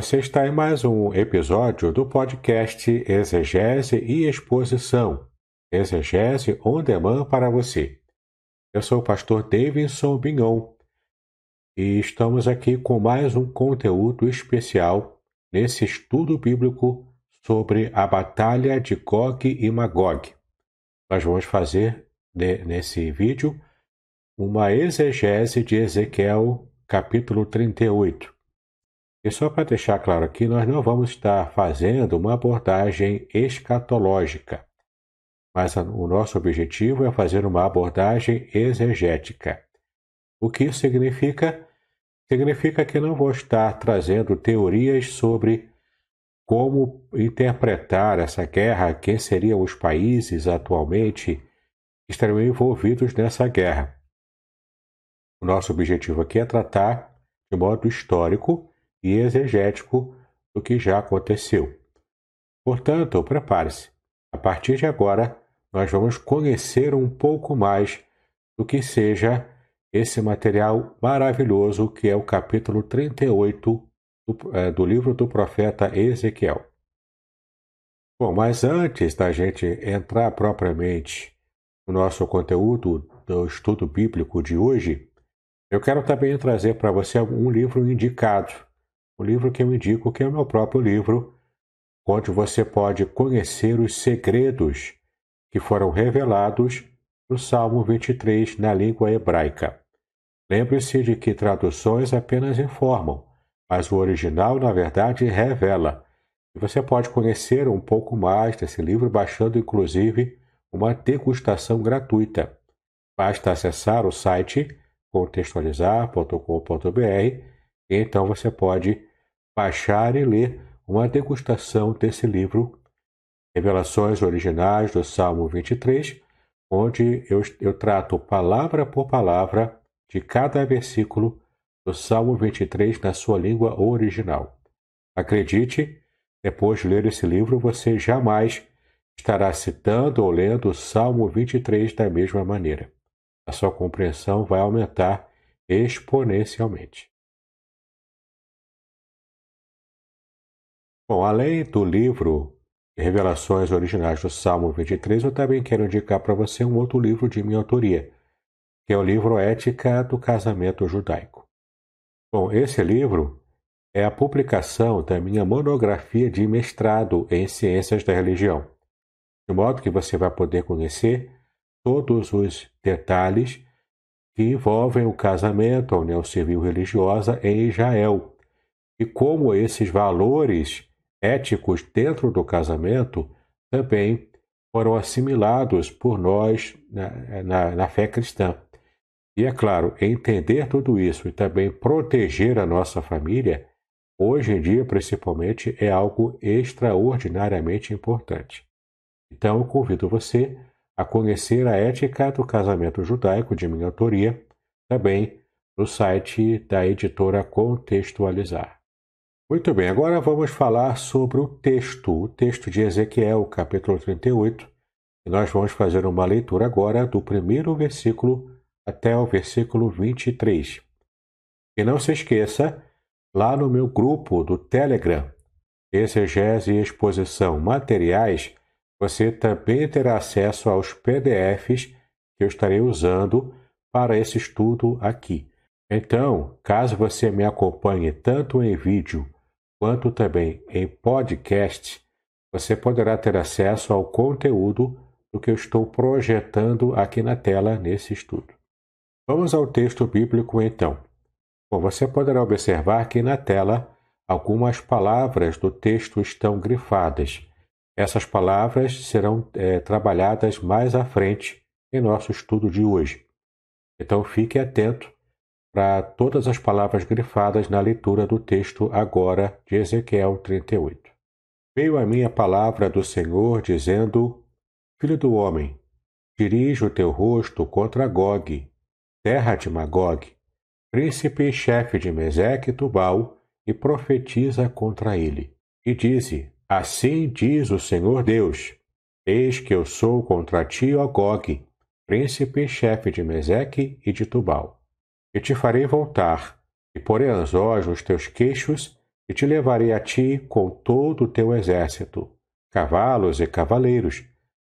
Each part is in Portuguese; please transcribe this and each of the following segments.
Você está em mais um episódio do podcast Exegese e Exposição. Exegese on demand para você. Eu sou o pastor Davidson Bignon e estamos aqui com mais um conteúdo especial nesse estudo bíblico sobre a batalha de Gog e Magog. Nós vamos fazer nesse vídeo uma exegese de Ezequiel capítulo 38. E só para deixar claro aqui, nós não vamos estar fazendo uma abordagem escatológica, mas o nosso objetivo é fazer uma abordagem exegética. O que isso significa? Significa que não vou estar trazendo teorias sobre como interpretar essa guerra, quem seriam os países atualmente que estariam envolvidos nessa guerra. O nosso objetivo aqui é tratar de modo histórico e exegético do que já aconteceu. Portanto, prepare-se. A partir de agora, nós vamos conhecer um pouco mais do que seja esse material maravilhoso que é o capítulo 38 do, é, do livro do profeta Ezequiel. Bom, mas antes da gente entrar propriamente no nosso conteúdo do estudo bíblico de hoje, eu quero também trazer para você um livro indicado o livro que eu indico, que é o meu próprio livro, onde você pode conhecer os segredos que foram revelados no Salmo 23 na língua hebraica. Lembre-se de que traduções apenas informam, mas o original, na verdade, revela. E você pode conhecer um pouco mais desse livro baixando, inclusive, uma degustação gratuita. Basta acessar o site contextualizar.com.br e então você pode baixar e ler uma degustação desse livro, Revelações Originais do Salmo 23, onde eu, eu trato palavra por palavra de cada versículo do Salmo 23 na sua língua original. Acredite, depois de ler esse livro, você jamais estará citando ou lendo o Salmo 23 da mesma maneira. A sua compreensão vai aumentar exponencialmente. Bom, além do livro Revelações Originais do Salmo 23, eu também quero indicar para você um outro livro de minha autoria, que é o livro Ética do Casamento Judaico. Bom, esse livro é a publicação da minha monografia de mestrado em Ciências da Religião, de modo que você vai poder conhecer todos os detalhes que envolvem o casamento, a união civil religiosa em Israel, e como esses valores éticos dentro do casamento também foram assimilados por nós na, na, na fé cristã. E é claro, entender tudo isso e também proteger a nossa família, hoje em dia principalmente, é algo extraordinariamente importante. Então eu convido você a conhecer a ética do casamento judaico de minha autoria, também no site da editora Contextualizar. Muito bem, agora vamos falar sobre o texto, o texto de Ezequiel, capítulo 38. E nós vamos fazer uma leitura agora do primeiro versículo até o versículo 23. E não se esqueça, lá no meu grupo do Telegram, Exegese e Exposição Materiais, você também terá acesso aos PDFs que eu estarei usando para esse estudo aqui. Então, caso você me acompanhe tanto em vídeo quanto também em podcast, você poderá ter acesso ao conteúdo do que eu estou projetando aqui na tela nesse estudo. Vamos ao texto bíblico então. Bom, você poderá observar que na tela algumas palavras do texto estão grifadas. Essas palavras serão é, trabalhadas mais à frente em nosso estudo de hoje. Então fique atento para todas as palavras grifadas na leitura do texto agora de Ezequiel 38. Veio a minha palavra do Senhor dizendo: Filho do homem, dirige o teu rosto contra Gog, terra de Magog, príncipe e chefe de Meseque e Tubal, e profetiza contra ele. E dize: Assim diz o Senhor Deus: Eis que eu sou contra ti, ó Gog, príncipe e chefe de Meseque e de Tubal. E te farei voltar, e porei anzóis nos teus queixos, e te levarei a ti com todo o teu exército, cavalos e cavaleiros,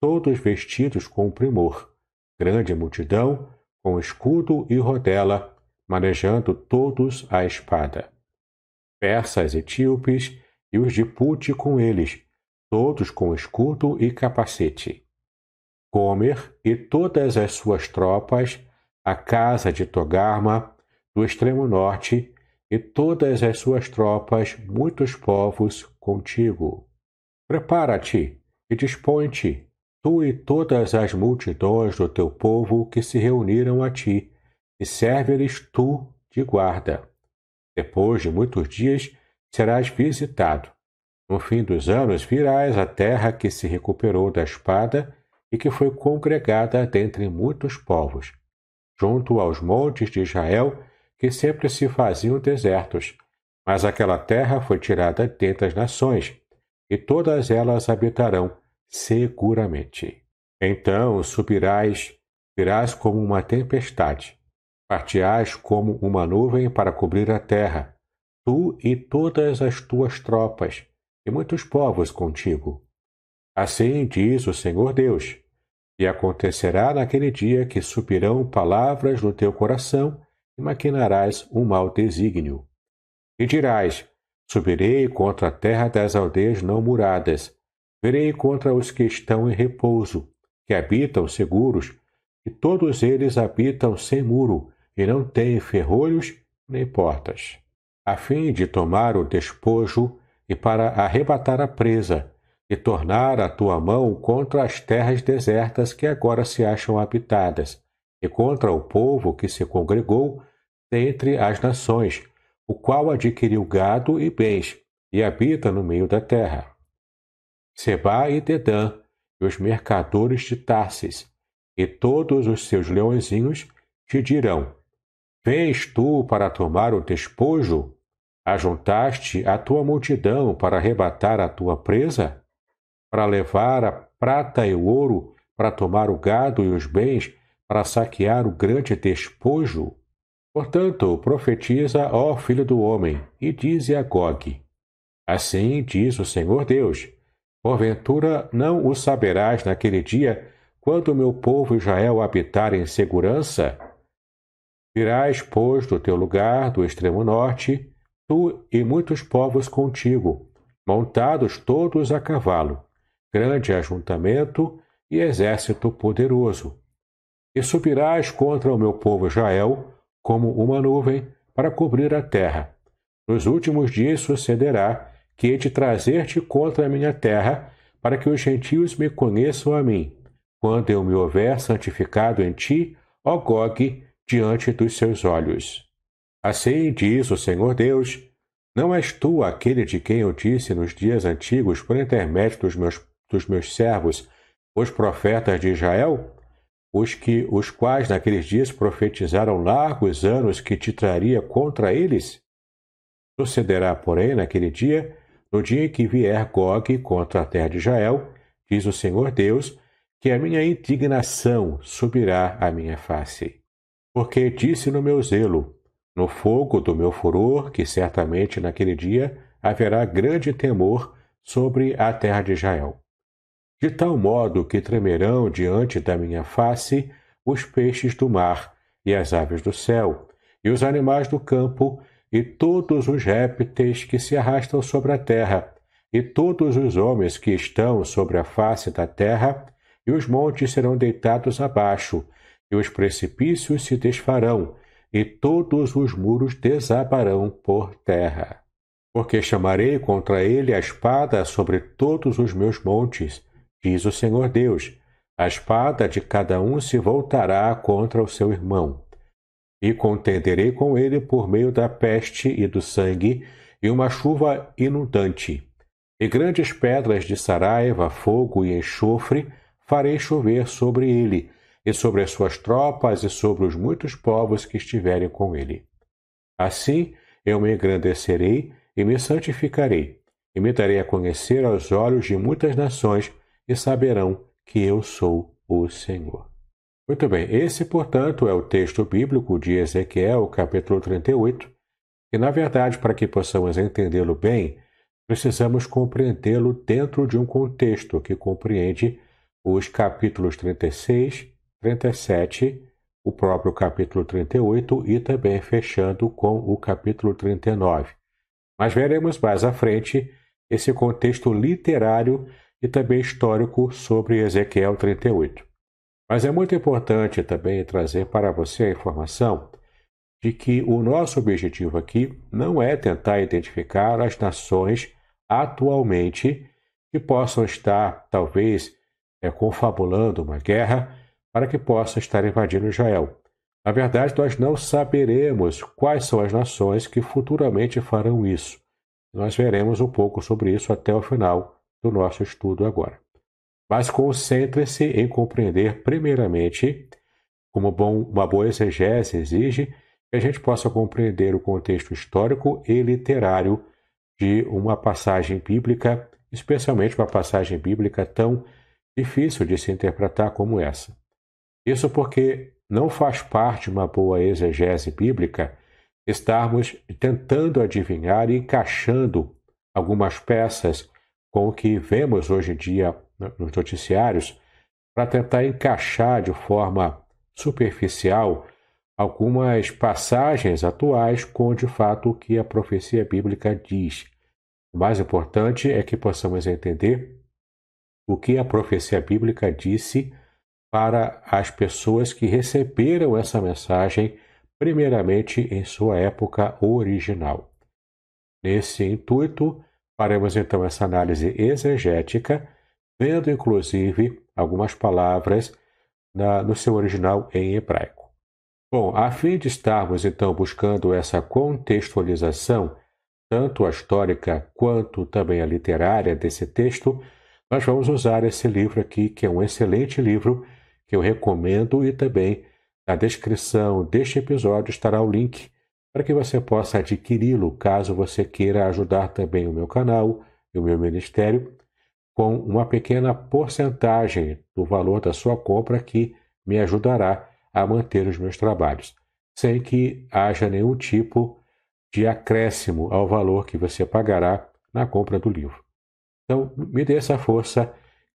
todos vestidos com primor, grande multidão, com escudo e rodela, manejando todos a espada. Persas, etíopes e os de Pute com eles, todos com escudo e capacete. Gomer e todas as suas tropas, a casa de Togarma, do extremo norte, e todas as suas tropas, muitos povos contigo. Prepara-te e dispõe-te, tu e todas as multidões do teu povo que se reuniram a ti, e serve-lhes tu de guarda. Depois de muitos dias serás visitado. No fim dos anos virás à terra que se recuperou da espada e que foi congregada dentre muitos povos, junto aos montes de Israel que sempre se faziam desertos. Mas aquela terra foi tirada dentre as nações, e todas elas habitarão seguramente. Então subirás, virás como uma tempestade, partiás como uma nuvem para cobrir a terra, tu e todas as tuas tropas, e muitos povos contigo. Assim diz o Senhor Deus: E acontecerá naquele dia que subirão palavras no teu coração, e maquinarás um mau desígnio. E dirás: Subirei contra a terra das aldeias não muradas, Verei contra os que estão em repouso, que habitam seguros, e todos eles habitam sem muro, e não têm ferrolhos nem portas, a fim de tomar o despojo e para arrebatar a presa, e tornar a tua mão contra as terras desertas que agora se acham habitadas, e contra o povo que se congregou dentre as nações, o qual adquiriu gado e bens, e habita no meio da terra. Seba e Dedã, e os mercadores de Tarsis, e todos os seus leõezinhos te dirão: Vens tu para tomar o despojo? Ajuntaste a tua multidão para arrebatar a tua presa? Para levar a prata e o ouro, para tomar o gado e os bens, para saquear o grande despojo? Portanto, profetiza, ó filho do homem, e dize a Gog: Assim diz o Senhor Deus Porventura não o saberás naquele dia, quando o meu povo Israel habitar em segurança? Virás, pois, do teu lugar, do extremo norte, tu e muitos povos contigo, montados todos a cavalo, grande ajuntamento e exército poderoso. E subirás contra o meu povo Israel como uma nuvem para cobrir a terra. Nos últimos dias sucederá que hei de trazer-te contra a minha terra, para que os gentios me conheçam a mim, quando eu me houver santificado em ti, ó Gog, diante dos seus olhos. Assim diz o Senhor Deus: Não és tu aquele de quem eu disse nos dias antigos, por intermédio dos meus, dos meus servos, os profetas de Israel? Os que os quais naqueles dias profetizaram largos anos que te traria contra eles? Sucederá, porém, naquele dia, no dia em que vier Gog contra a terra de Israel, diz o Senhor Deus, que a minha indignação subirá à minha face. Porque disse no meu zelo, no fogo do meu furor, que certamente naquele dia haverá grande temor sobre a terra de Israel. De tal modo que tremerão diante da minha face os peixes do mar e as aves do céu, e os animais do campo, e todos os répteis que se arrastam sobre a terra, e todos os homens que estão sobre a face da terra, e os montes serão deitados abaixo, e os precipícios se desfarão, e todos os muros desabarão por terra. Porque chamarei contra ele a espada sobre todos os meus montes, diz o Senhor Deus. A espada de cada um se voltará contra o seu irmão e contenderei com ele por meio da peste e do sangue, e uma chuva inundante. E grandes pedras de saraiva, fogo e enxofre farei chover sobre ele, e sobre as suas tropas, e sobre os muitos povos que estiverem com ele. Assim eu me engrandecerei e me santificarei, e me darei a conhecer aos olhos de muitas nações, e saberão que eu sou o Senhor. Muito bem, esse, portanto, é o texto bíblico de Ezequiel, capítulo 38, e, na verdade, para que possamos entendê-lo bem, precisamos compreendê-lo dentro de um contexto que compreende os capítulos 36, 37, o próprio capítulo 38 e também fechando com o capítulo 39. Mas veremos mais à frente esse contexto literário e também histórico sobre Ezequiel 38. Mas é muito importante também trazer para você a informação de que o nosso objetivo aqui não é tentar identificar as nações atualmente que possam estar, talvez, é, confabulando uma guerra para que possa estar invadindo Israel. Na verdade, nós não saberemos quais são as nações que futuramente farão isso. Nós veremos um pouco sobre isso até o final do nosso estudo agora mas concentre-se em compreender, primeiramente, como bom, uma boa exegese exige, que a gente possa compreender o contexto histórico e literário de uma passagem bíblica, especialmente uma passagem bíblica tão difícil de se interpretar como essa. Isso porque não faz parte de uma boa exegese bíblica estarmos tentando adivinhar e encaixando algumas peças com o que vemos hoje em dia nos noticiários para tentar encaixar de forma superficial algumas passagens atuais com de fato o que a profecia bíblica diz. O mais importante é que possamos entender o que a profecia bíblica disse para as pessoas que receberam essa mensagem primeiramente em sua época original. Nesse intuito, faremos então essa análise exegética vendo inclusive algumas palavras na, no seu original em hebraico. Bom, a fim de estarmos então buscando essa contextualização, tanto a histórica quanto também a literária desse texto, nós vamos usar esse livro aqui, que é um excelente livro, que eu recomendo e também na descrição deste episódio estará o link para que você possa adquiri-lo caso você queira ajudar também o meu canal e o meu ministério com uma pequena porcentagem do valor da sua compra que me ajudará a manter os meus trabalhos, sem que haja nenhum tipo de acréscimo ao valor que você pagará na compra do livro. Então, me dê essa força,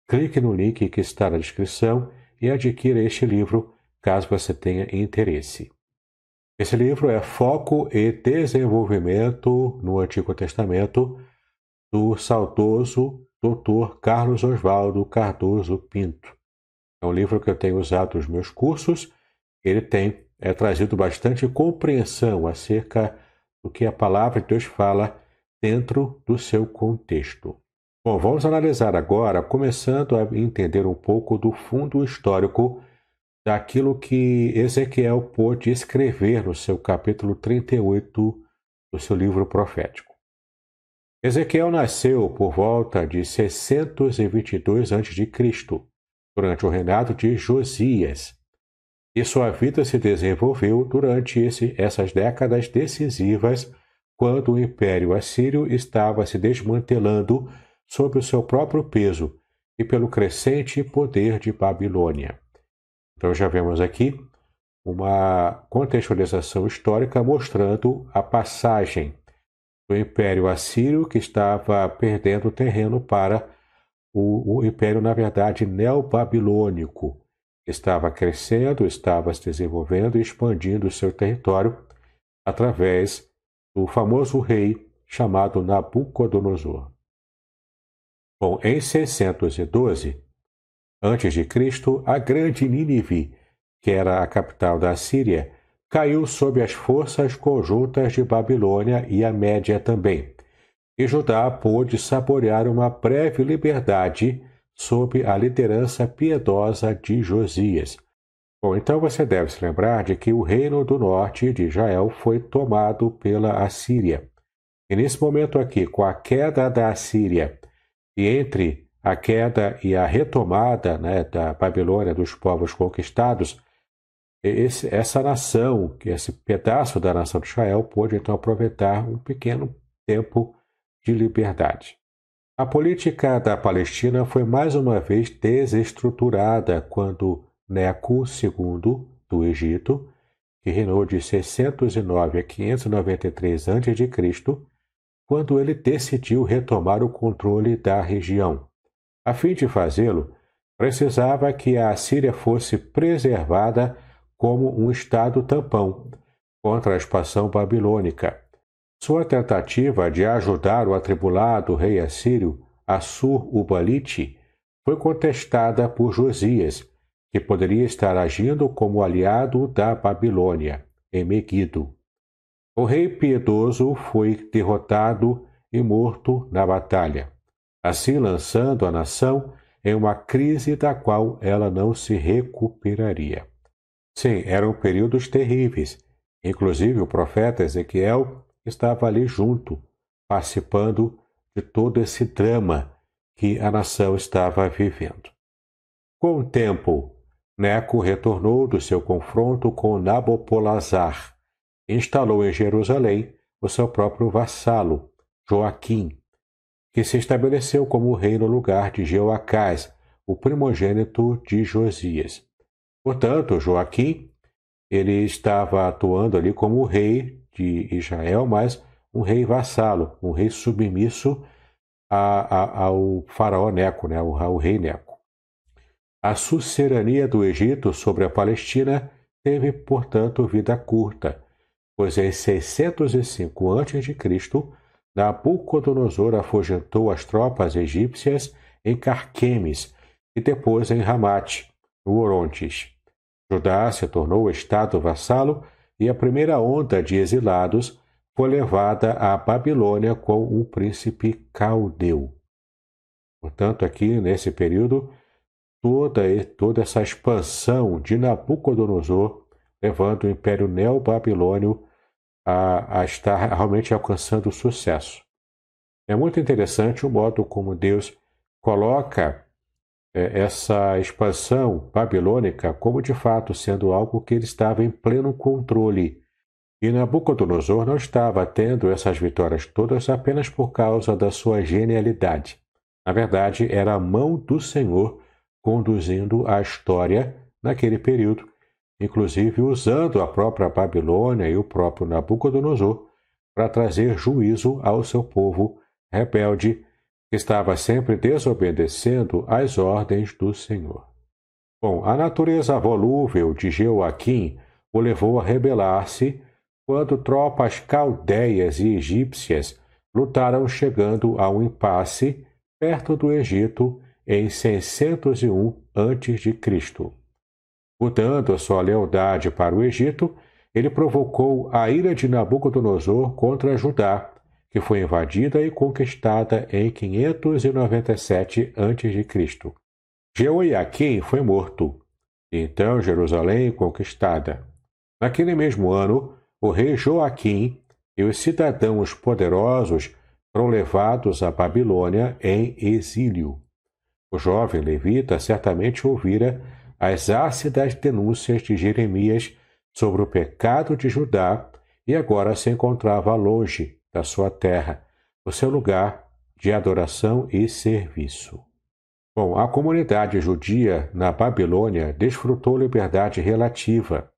clique no link que está na descrição e adquira este livro caso você tenha interesse. Esse livro é Foco e Desenvolvimento no Antigo Testamento, do saudoso Dr. Carlos Oswaldo Cardoso Pinto. É um livro que eu tenho usado nos meus cursos. Ele tem é, trazido bastante compreensão acerca do que a palavra de Deus fala dentro do seu contexto. Bom, vamos analisar agora, começando a entender um pouco do fundo histórico daquilo que Ezequiel pôde escrever no seu capítulo 38 do seu livro profético. Ezequiel nasceu por volta de 622 a.C., durante o reinado de Josias, e sua vida se desenvolveu durante esse, essas décadas decisivas, quando o Império Assírio estava se desmantelando sob o seu próprio peso e pelo crescente poder de Babilônia. Então já vemos aqui uma contextualização histórica mostrando a passagem do Império Assírio, que estava perdendo terreno para o, o Império, na verdade, neobabilônico, que estava crescendo, estava se desenvolvendo e expandindo o seu território através do famoso rei chamado Nabucodonosor. Bom, em 612 a.C., a grande Nínive, que era a capital da Síria, caiu sob as forças conjuntas de Babilônia e a Média também. E Judá pôde saborear uma breve liberdade sob a liderança piedosa de Josias. Bom, então você deve se lembrar de que o reino do norte de Israel foi tomado pela Assíria. E nesse momento aqui, com a queda da Assíria e entre a queda e a retomada né, da Babilônia dos povos conquistados, esse, essa nação, esse pedaço da nação de Israel, pôde então aproveitar um pequeno tempo de liberdade. A política da Palestina foi mais uma vez desestruturada quando Neco II do Egito, que reinou de 609 a 593 a.C., quando ele decidiu retomar o controle da região. A fim de fazê-lo, precisava que a Síria fosse preservada como um estado tampão contra a expansão babilônica. Sua tentativa de ajudar o atribulado rei assírio Assur-ubalite foi contestada por Josias, que poderia estar agindo como aliado da Babilônia, em Megido. O rei piedoso foi derrotado e morto na batalha, assim lançando a nação em uma crise da qual ela não se recuperaria. Sim, eram períodos terríveis. Inclusive o profeta Ezequiel estava ali junto, participando de todo esse drama que a nação estava vivendo. Com o tempo, Neco retornou do seu confronto com Nabopolazar instalou em Jerusalém o seu próprio vassalo, Joaquim, que se estabeleceu como rei no lugar de Jeoacás, o primogênito de Josias. Portanto, Joaquim, ele estava atuando ali como rei de Israel, mas um rei vassalo, um rei submisso a, a, ao faraó Neco, né, ao, ao rei Neco. A sucerania do Egito sobre a Palestina teve, portanto, vida curta, pois em 605 a.C., Nabucodonosor afugentou as tropas egípcias em Carquemes e depois em Ramate, no Orontes. Judá se tornou estado vassalo e a primeira onda de exilados foi levada à Babilônia com o príncipe caldeu. Portanto, aqui nesse período, toda, toda essa expansão de Nabucodonosor levando o Império Neobabilônio a, a estar realmente alcançando sucesso. É muito interessante o modo como Deus coloca é, essa expansão babilônica como de fato sendo algo que ele estava em pleno controle. E Nabucodonosor não estava tendo essas vitórias todas apenas por causa da sua genialidade. Na verdade, era a mão do Senhor conduzindo a história naquele período inclusive usando a própria Babilônia e o próprio Nabucodonosor para trazer juízo ao seu povo rebelde, que estava sempre desobedecendo às ordens do Senhor. Bom, a natureza volúvel de Jeoaquim o levou a rebelar-se quando tropas caldeias e egípcias lutaram chegando a um impasse perto do Egito em 601 a.C. Mudando a sua lealdade para o Egito, ele provocou a ira de Nabucodonosor contra Judá que foi invadida e conquistada em 597 a.C. Jeoiaquim foi morto, e então Jerusalém conquistada. Naquele mesmo ano, o rei Joaquim e os cidadãos poderosos foram levados à Babilônia em exílio. O jovem levita certamente ouvira as ácidas denúncias de Jeremias sobre o pecado de Judá e agora se encontrava longe da sua terra, o seu lugar de adoração e serviço. Bom, a comunidade judia na Babilônia desfrutou liberdade relativa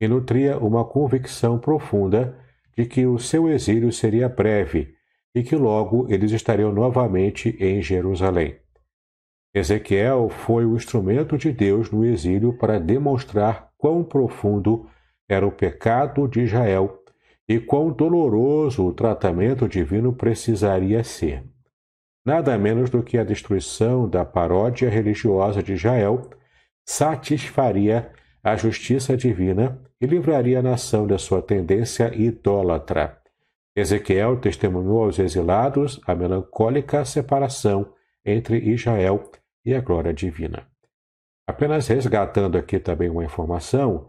e nutria uma convicção profunda de que o seu exílio seria breve e que logo eles estariam novamente em Jerusalém. Ezequiel foi o instrumento de Deus no exílio para demonstrar quão profundo era o pecado de Israel e quão doloroso o tratamento divino precisaria ser. Nada menos do que a destruição da paródia religiosa de Israel satisfaria a justiça divina e livraria a nação da sua tendência idólatra. Ezequiel testemunhou aos exilados a melancólica separação entre Israel e a glória divina. Apenas resgatando aqui também uma informação,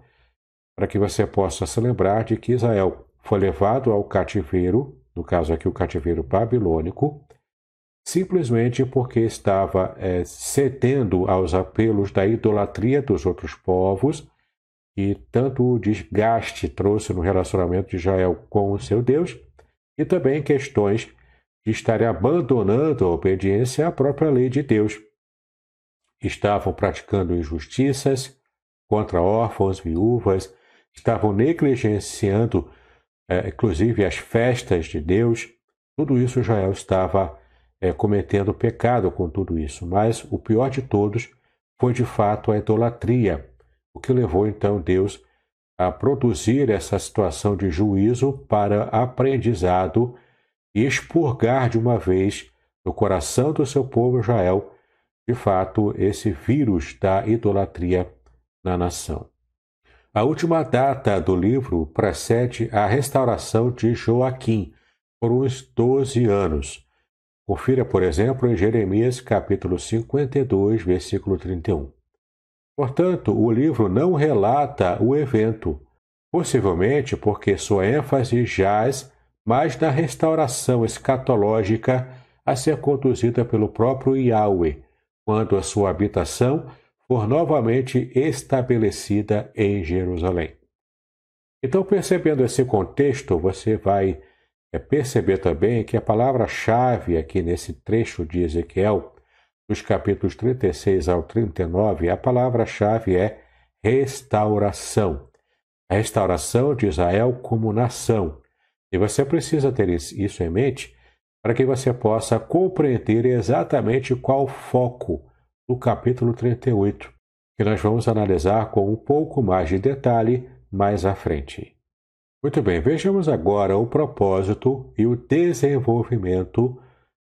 para que você possa se lembrar de que Israel foi levado ao cativeiro, no caso aqui o cativeiro babilônico, simplesmente porque estava é, cedendo aos apelos da idolatria dos outros povos, e tanto o desgaste trouxe no relacionamento de Israel com o seu Deus, e também questões de estarem abandonando a obediência à própria lei de Deus. Estavam praticando injustiças contra órfãos, viúvas, estavam negligenciando é, inclusive as festas de Deus, tudo isso Israel estava é, cometendo pecado com tudo isso. Mas o pior de todos foi de fato a idolatria, o que levou então Deus a produzir essa situação de juízo para aprendizado e expurgar de uma vez no coração do seu povo Israel, de fato, esse vírus da idolatria na nação. A última data do livro precede a restauração de Joaquim, por uns 12 anos. Confira, por exemplo, em Jeremias capítulo 52, versículo 31. Portanto, o livro não relata o evento, possivelmente porque sua ênfase jaz mais na restauração escatológica a ser conduzida pelo próprio Yahweh, quando a sua habitação for novamente estabelecida em Jerusalém. Então, percebendo esse contexto, você vai é, perceber também que a palavra-chave aqui nesse trecho de Ezequiel, dos capítulos 36 ao 39, a palavra-chave é restauração. A restauração de Israel como nação. E você precisa ter isso em mente para que você possa compreender exatamente qual foco do capítulo 38, que nós vamos analisar com um pouco mais de detalhe mais à frente. Muito bem, vejamos agora o propósito e o desenvolvimento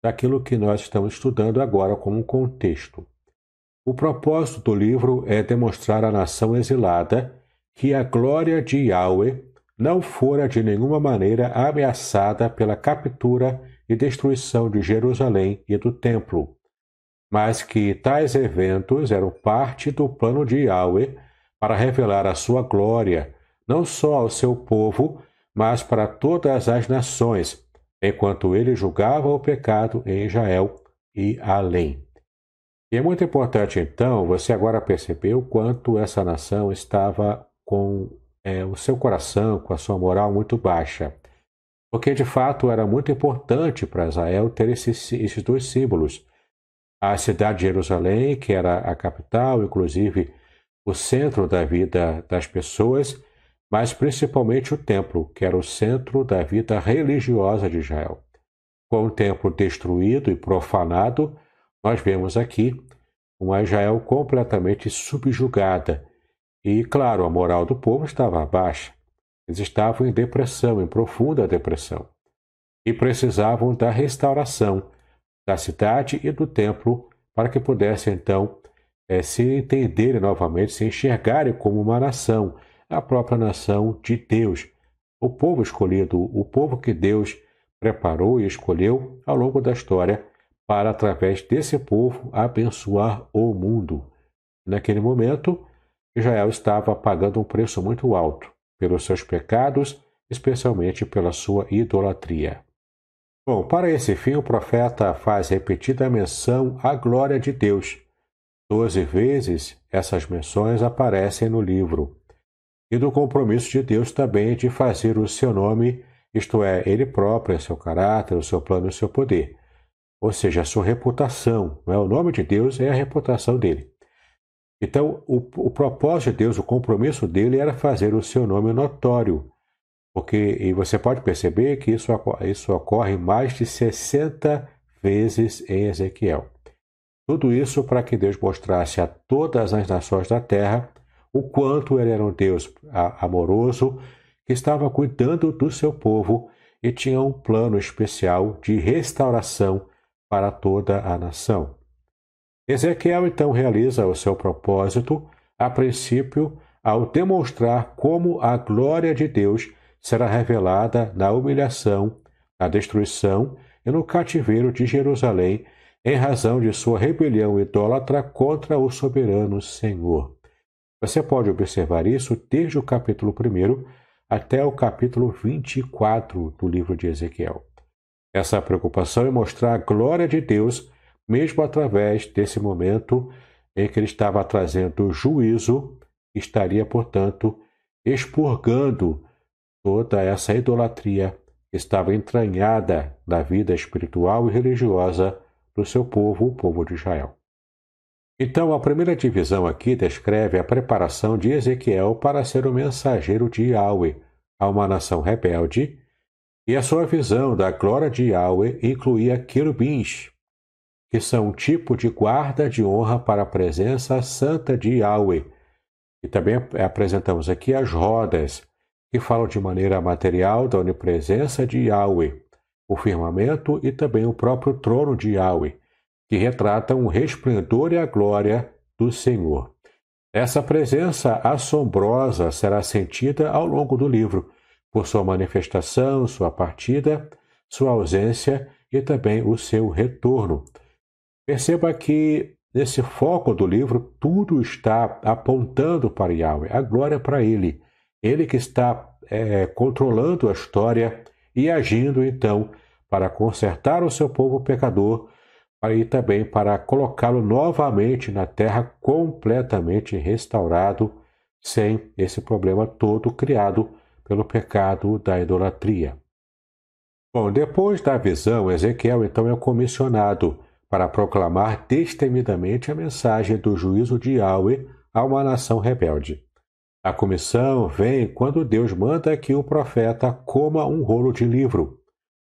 daquilo que nós estamos estudando agora como contexto. O propósito do livro é demonstrar à nação exilada que a glória de Yahweh não fora de nenhuma maneira ameaçada pela captura e destruição de Jerusalém e do templo, mas que tais eventos eram parte do plano de Yahweh para revelar a sua glória, não só ao seu povo, mas para todas as nações, enquanto ele julgava o pecado em Israel e além. E é muito importante, então, você agora perceber o quanto essa nação estava com é, o seu coração, com a sua moral muito baixa. Porque, de fato, era muito importante para Israel ter esses, esses dois símbolos a cidade de Jerusalém, que era a capital, inclusive o centro da vida das pessoas, mas principalmente o templo, que era o centro da vida religiosa de Israel. Com o templo destruído e profanado, nós vemos aqui uma Israel completamente subjugada. E, claro, a moral do povo estava baixa. Eles estavam em depressão, em profunda depressão. E precisavam da restauração da cidade e do templo, para que pudessem então é, se entenderem novamente, se enxergarem como uma nação, a própria nação de Deus, o povo escolhido, o povo que Deus preparou e escolheu ao longo da história para, através desse povo, abençoar o mundo. Naquele momento, Israel estava pagando um preço muito alto pelos seus pecados, especialmente pela sua idolatria. Bom, para esse fim, o profeta faz repetida menção à glória de Deus. Doze vezes essas menções aparecem no livro. E do compromisso de Deus também de fazer o seu nome, isto é, ele próprio, seu caráter, o seu plano o seu poder. Ou seja, a sua reputação. Não é? O nome de Deus é a reputação dele. Então, o, o propósito de Deus, o compromisso dele era fazer o seu nome notório. Porque, e você pode perceber que isso, isso ocorre mais de 60 vezes em Ezequiel. Tudo isso para que Deus mostrasse a todas as nações da terra o quanto ele era um Deus amoroso que estava cuidando do seu povo e tinha um plano especial de restauração para toda a nação. Ezequiel então realiza o seu propósito, a princípio, ao demonstrar como a glória de Deus será revelada na humilhação, na destruição e no cativeiro de Jerusalém, em razão de sua rebelião idólatra contra o soberano Senhor. Você pode observar isso desde o capítulo 1 até o capítulo 24 do livro de Ezequiel. Essa preocupação em mostrar a glória de Deus, mesmo através desse momento em que ele estava trazendo juízo, estaria, portanto, expurgando toda essa idolatria que estava entranhada na vida espiritual e religiosa do seu povo, o povo de Israel. Então, a primeira divisão aqui descreve a preparação de Ezequiel para ser o mensageiro de Yahweh a uma nação rebelde e a sua visão da glória de Yahweh incluía querubins, que são um tipo de guarda de honra para a presença santa de Yahweh. E também apresentamos aqui as rodas, que falam de maneira material da onipresença de Yahweh, o firmamento e também o próprio trono de Yahweh, que retratam o resplendor e a glória do Senhor. Essa presença assombrosa será sentida ao longo do livro, por sua manifestação, sua partida, sua ausência e também o seu retorno. Perceba que nesse foco do livro tudo está apontando para Yahweh, a glória para Ele. Ele que está é, controlando a história e agindo então para consertar o seu povo pecador e também para colocá-lo novamente na terra completamente restaurado, sem esse problema todo criado pelo pecado da idolatria. Bom, depois da visão, Ezequiel então é comissionado para proclamar destemidamente a mensagem do juízo de Yahweh a uma nação rebelde. A comissão vem quando Deus manda que o profeta coma um rolo de livro,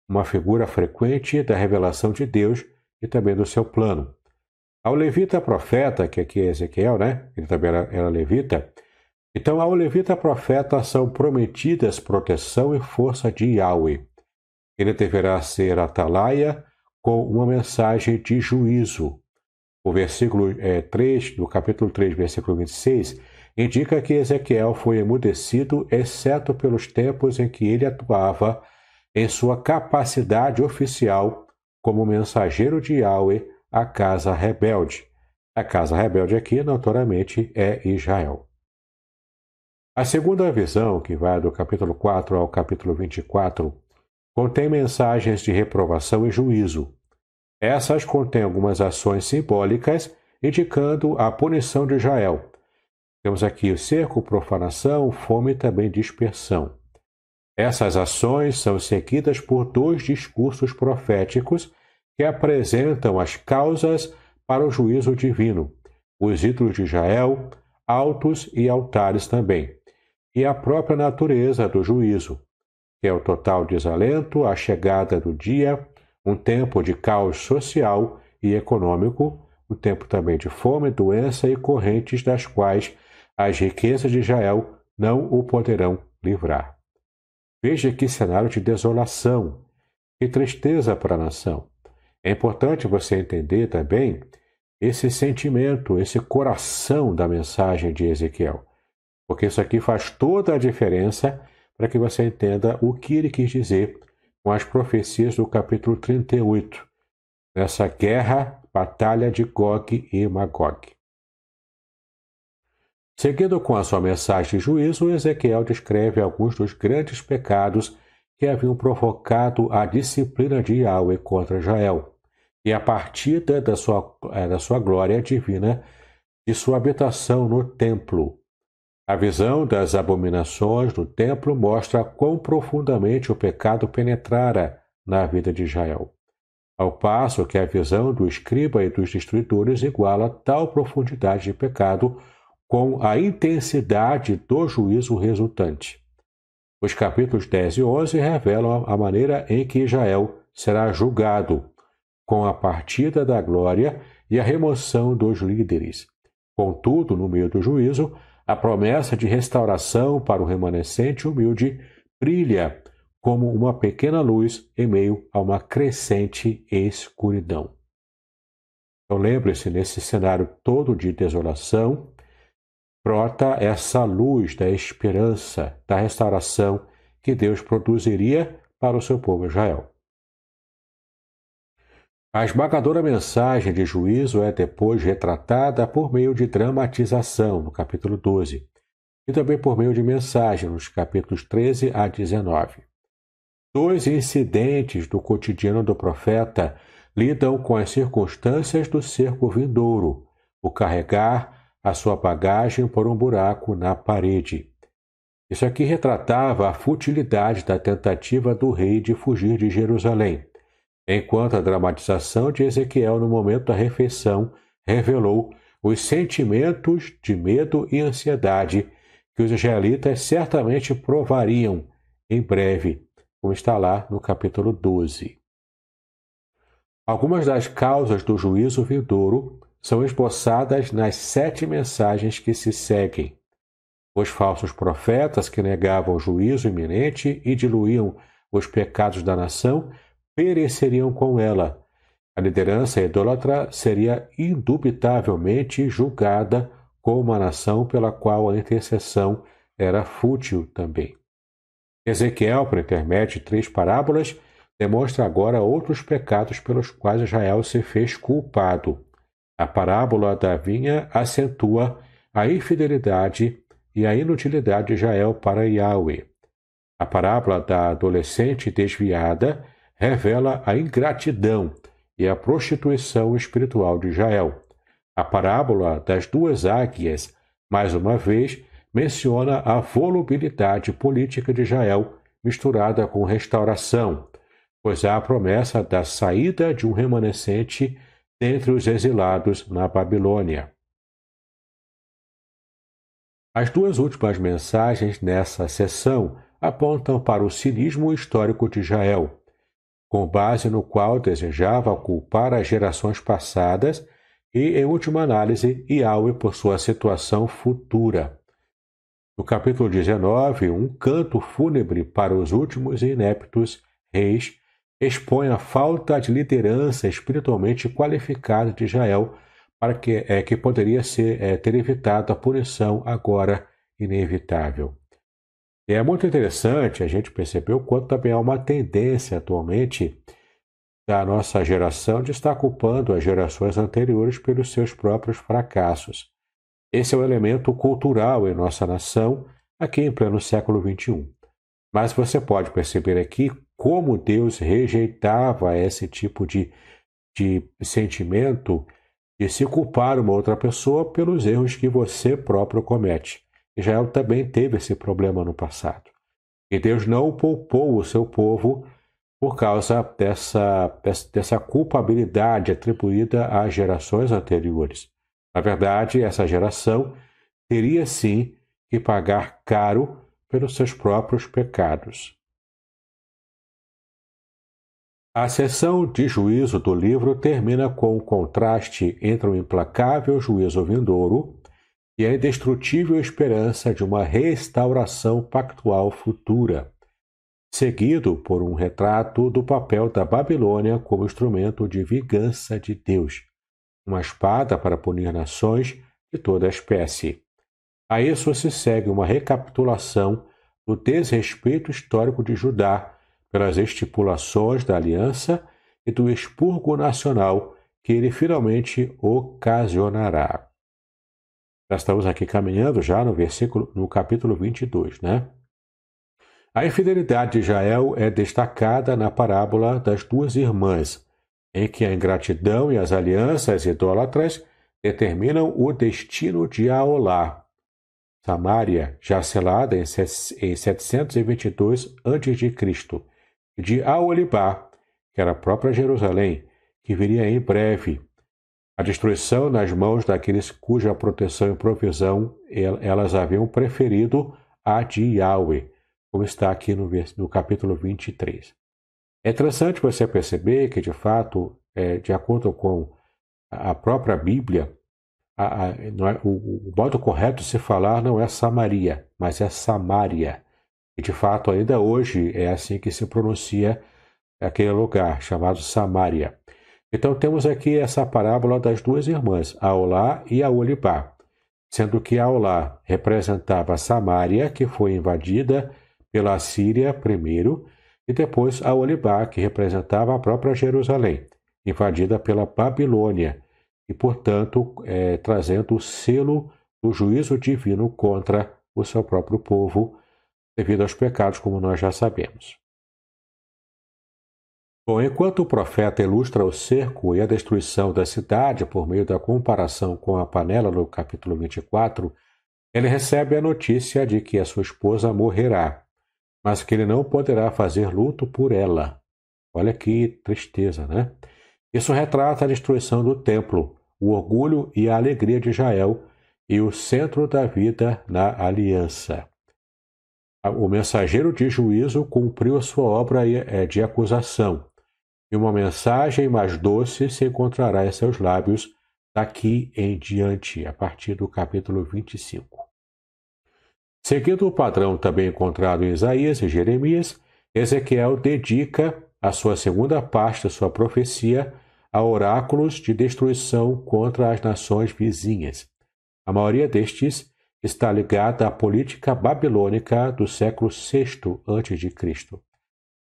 uma figura frequente da revelação de Deus e também do seu plano. Ao levita profeta, que aqui é Ezequiel, né? Ele também era, era levita, então, ao levita profeta são prometidas proteção e força de Yahweh. Ele deverá ser atalaia com uma mensagem de juízo. O versículo é, 3, do capítulo 3, versículo 26, indica que Ezequiel foi emudecido, exceto pelos tempos em que ele atuava em sua capacidade oficial como mensageiro de Yahweh à casa rebelde. A casa rebelde aqui, notoriamente, é Israel. A segunda visão, que vai do capítulo 4 ao capítulo 24, contém mensagens de reprovação e juízo. Essas contêm algumas ações simbólicas indicando a punição de Israel. Temos aqui o cerco, profanação, fome e também dispersão. Essas ações são seguidas por dois discursos proféticos que apresentam as causas para o juízo divino, os ídolos de Israel, altos e altares também e a própria natureza do juízo, que é o total desalento, a chegada do dia, um tempo de caos social e econômico, um tempo também de fome, doença e correntes das quais as riquezas de Israel não o poderão livrar. Veja que cenário de desolação, que tristeza para a nação. É importante você entender também esse sentimento, esse coração da mensagem de Ezequiel. Porque isso aqui faz toda a diferença para que você entenda o que ele quis dizer com as profecias do capítulo 38, nessa guerra, batalha de Gog e Magog. Seguindo com a sua mensagem de juízo, Ezequiel descreve alguns dos grandes pecados que haviam provocado a disciplina de Yahweh contra Israel e a partida da sua, eh, da sua glória divina de sua habitação no templo. A visão das abominações no templo mostra quão profundamente o pecado penetrara na vida de Israel, ao passo que a visão do escriba e dos destruidores iguala tal profundidade de pecado com a intensidade do juízo resultante. Os capítulos 10 e 11 revelam a maneira em que Israel será julgado, com a partida da glória e a remoção dos líderes. Contudo, no meio do juízo, a promessa de restauração para o remanescente humilde brilha como uma pequena luz em meio a uma crescente escuridão. Então lembre-se, nesse cenário todo de desolação, brota essa luz da esperança, da restauração que Deus produziria para o seu povo Israel. A esmagadora mensagem de juízo é depois retratada por meio de dramatização, no capítulo 12, e também por meio de mensagem, nos capítulos 13 a 19. Dois incidentes do cotidiano do profeta lidam com as circunstâncias do cerco vindouro, o carregar a sua bagagem por um buraco na parede. Isso aqui retratava a futilidade da tentativa do rei de fugir de Jerusalém, enquanto a dramatização de Ezequiel no momento da refeição revelou os sentimentos de medo e ansiedade que os israelitas certamente provariam em breve, como está lá no capítulo 12. Algumas das causas do juízo vindouro são esboçadas nas sete mensagens que se seguem. Os falsos profetas que negavam o juízo iminente e diluíam os pecados da nação pereceriam com ela. A liderança idólatra seria indubitavelmente julgada como uma nação pela qual a intercessão era fútil também. Ezequiel, por intermédio de três parábolas, demonstra agora outros pecados pelos quais Israel se fez culpado. A parábola da vinha acentua a infidelidade e a inutilidade de Israel para Yahweh. A parábola da adolescente desviada revela a ingratidão e a prostituição espiritual de Israel. A parábola das duas águias, mais uma vez, menciona a volubilidade política de Israel misturada com restauração, pois há a promessa da saída de um remanescente dentre os exilados na Babilônia. As duas últimas mensagens nessa sessão apontam para o cinismo histórico de Israel, com base no qual desejava culpar as gerações passadas e, em última análise, Yahweh por sua situação futura. No capítulo 19, um canto fúnebre para os últimos e ineptos reis expõe a falta de liderança espiritualmente qualificada de Israel para que, é, que poderia ser, é, ter evitado a punição agora inevitável. É muito interessante a gente perceber o quanto também há uma tendência atualmente da nossa geração de estar culpando as gerações anteriores pelos seus próprios fracassos. Esse é um elemento cultural em nossa nação, aqui em pleno século XXI. Mas você pode perceber aqui como Deus rejeitava esse tipo de, de sentimento de se culpar uma outra pessoa pelos erros que você próprio comete. Israel também teve esse problema no passado. E Deus não poupou o seu povo por causa dessa, dessa culpabilidade atribuída às gerações anteriores. Na verdade, essa geração teria sim que pagar caro pelos seus próprios pecados. A sessão de juízo do livro termina com o contraste entre o implacável juízo vindouro e a indestrutível esperança de uma restauração pactual futura, seguido por um retrato do papel da Babilônia como instrumento de vingança de Deus, uma espada para punir nações de toda a espécie. A isso se segue uma recapitulação do desrespeito histórico de Judá pelas estipulações da aliança e do expurgo nacional que ele finalmente ocasionará. Já estamos aqui caminhando já no versículo, no capítulo 22, né? A infidelidade de Israel é destacada na parábola das duas irmãs, em que a ingratidão e as alianças idólatras determinam o destino de Aolá, Samaria, já selada em 722 a.C., de Aolibá, que era a própria Jerusalém, que viria em breve. A destruição nas mãos daqueles cuja proteção e provisão elas haviam preferido a de Yahweh, como está aqui no, no capítulo 23. É interessante você perceber que, de fato, é, de acordo com a própria Bíblia, a, a, é, o, o, modo correto de se falar não é Samaria, mas é Samária. E, de fato, ainda hoje é assim que se pronuncia aquele lugar, chamado Samária. Então, temos aqui essa parábola das duas irmãs, Aolá e Aolibá, sendo que Aolá representava Samária, que foi invadida pela Síria primeiro, e depois a Olibá, que representava a própria Jerusalém, invadida pela Babilônia, e, portanto, é, trazendo o selo do juízo divino contra o seu próprio povo, devido aos pecados, como nós já sabemos. Bom, enquanto o profeta ilustra o cerco e a destruição da cidade por meio da comparação com a panela no capítulo 24, ele recebe a notícia de que a sua esposa morrerá mas que ele não poderá fazer luto por ela. Olha que tristeza, né? Isso retrata a destruição do templo, o orgulho e a alegria de Israel e o centro da vida na aliança. O mensageiro de juízo cumpriu a sua obra é, de acusação, e uma mensagem mais doce se encontrará em seus lábios daqui em diante, a partir do capítulo 25. Seguindo o padrão também encontrado em Isaías e Jeremias, Ezequiel dedica a sua segunda parte da sua profecia a oráculos de destruição contra as nações vizinhas. A maioria destes está ligada à política babilônica do século VI a.C.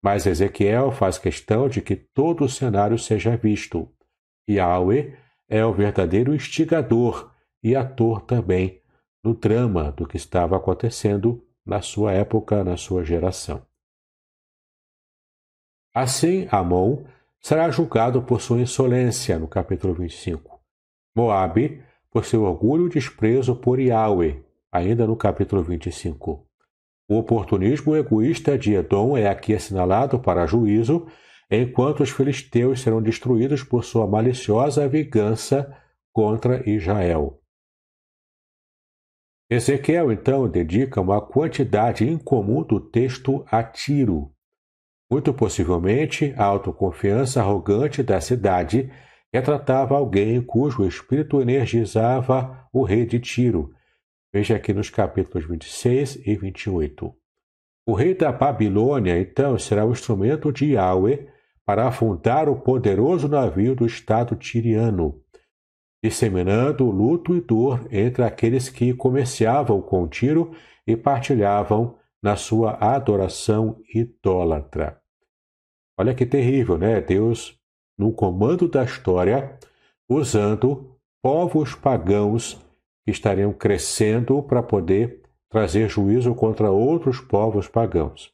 Mas Ezequiel faz questão de que todo o cenário seja visto. Yahweh é o verdadeiro instigador e ator também no drama do que estava acontecendo na sua época, na sua geração. Assim, Amon será julgado por sua insolência, no capítulo 25. Moabe, por seu orgulho e desprezo por Yahweh, ainda no capítulo 25. O oportunismo egoísta de Edom é aqui assinalado para juízo, enquanto os filisteus serão destruídos por sua maliciosa vingança contra Israel. Ezequiel, então, dedica uma quantidade incomum do texto a Tiro. Muito possivelmente, a autoconfiança arrogante da cidade retratava alguém cujo espírito energizava o rei de Tiro. Veja aqui nos capítulos 26 e 28. O rei da Babilônia, então, será o instrumento de Yahweh para afundar o poderoso navio do Estado tiriano disseminando luto e dor entre aqueles que comerciavam com Tiro e partilhavam na sua adoração idólatra. Olha que terrível, né? Deus no comando da história, usando povos pagãos estariam crescendo para poder trazer juízo contra outros povos pagãos.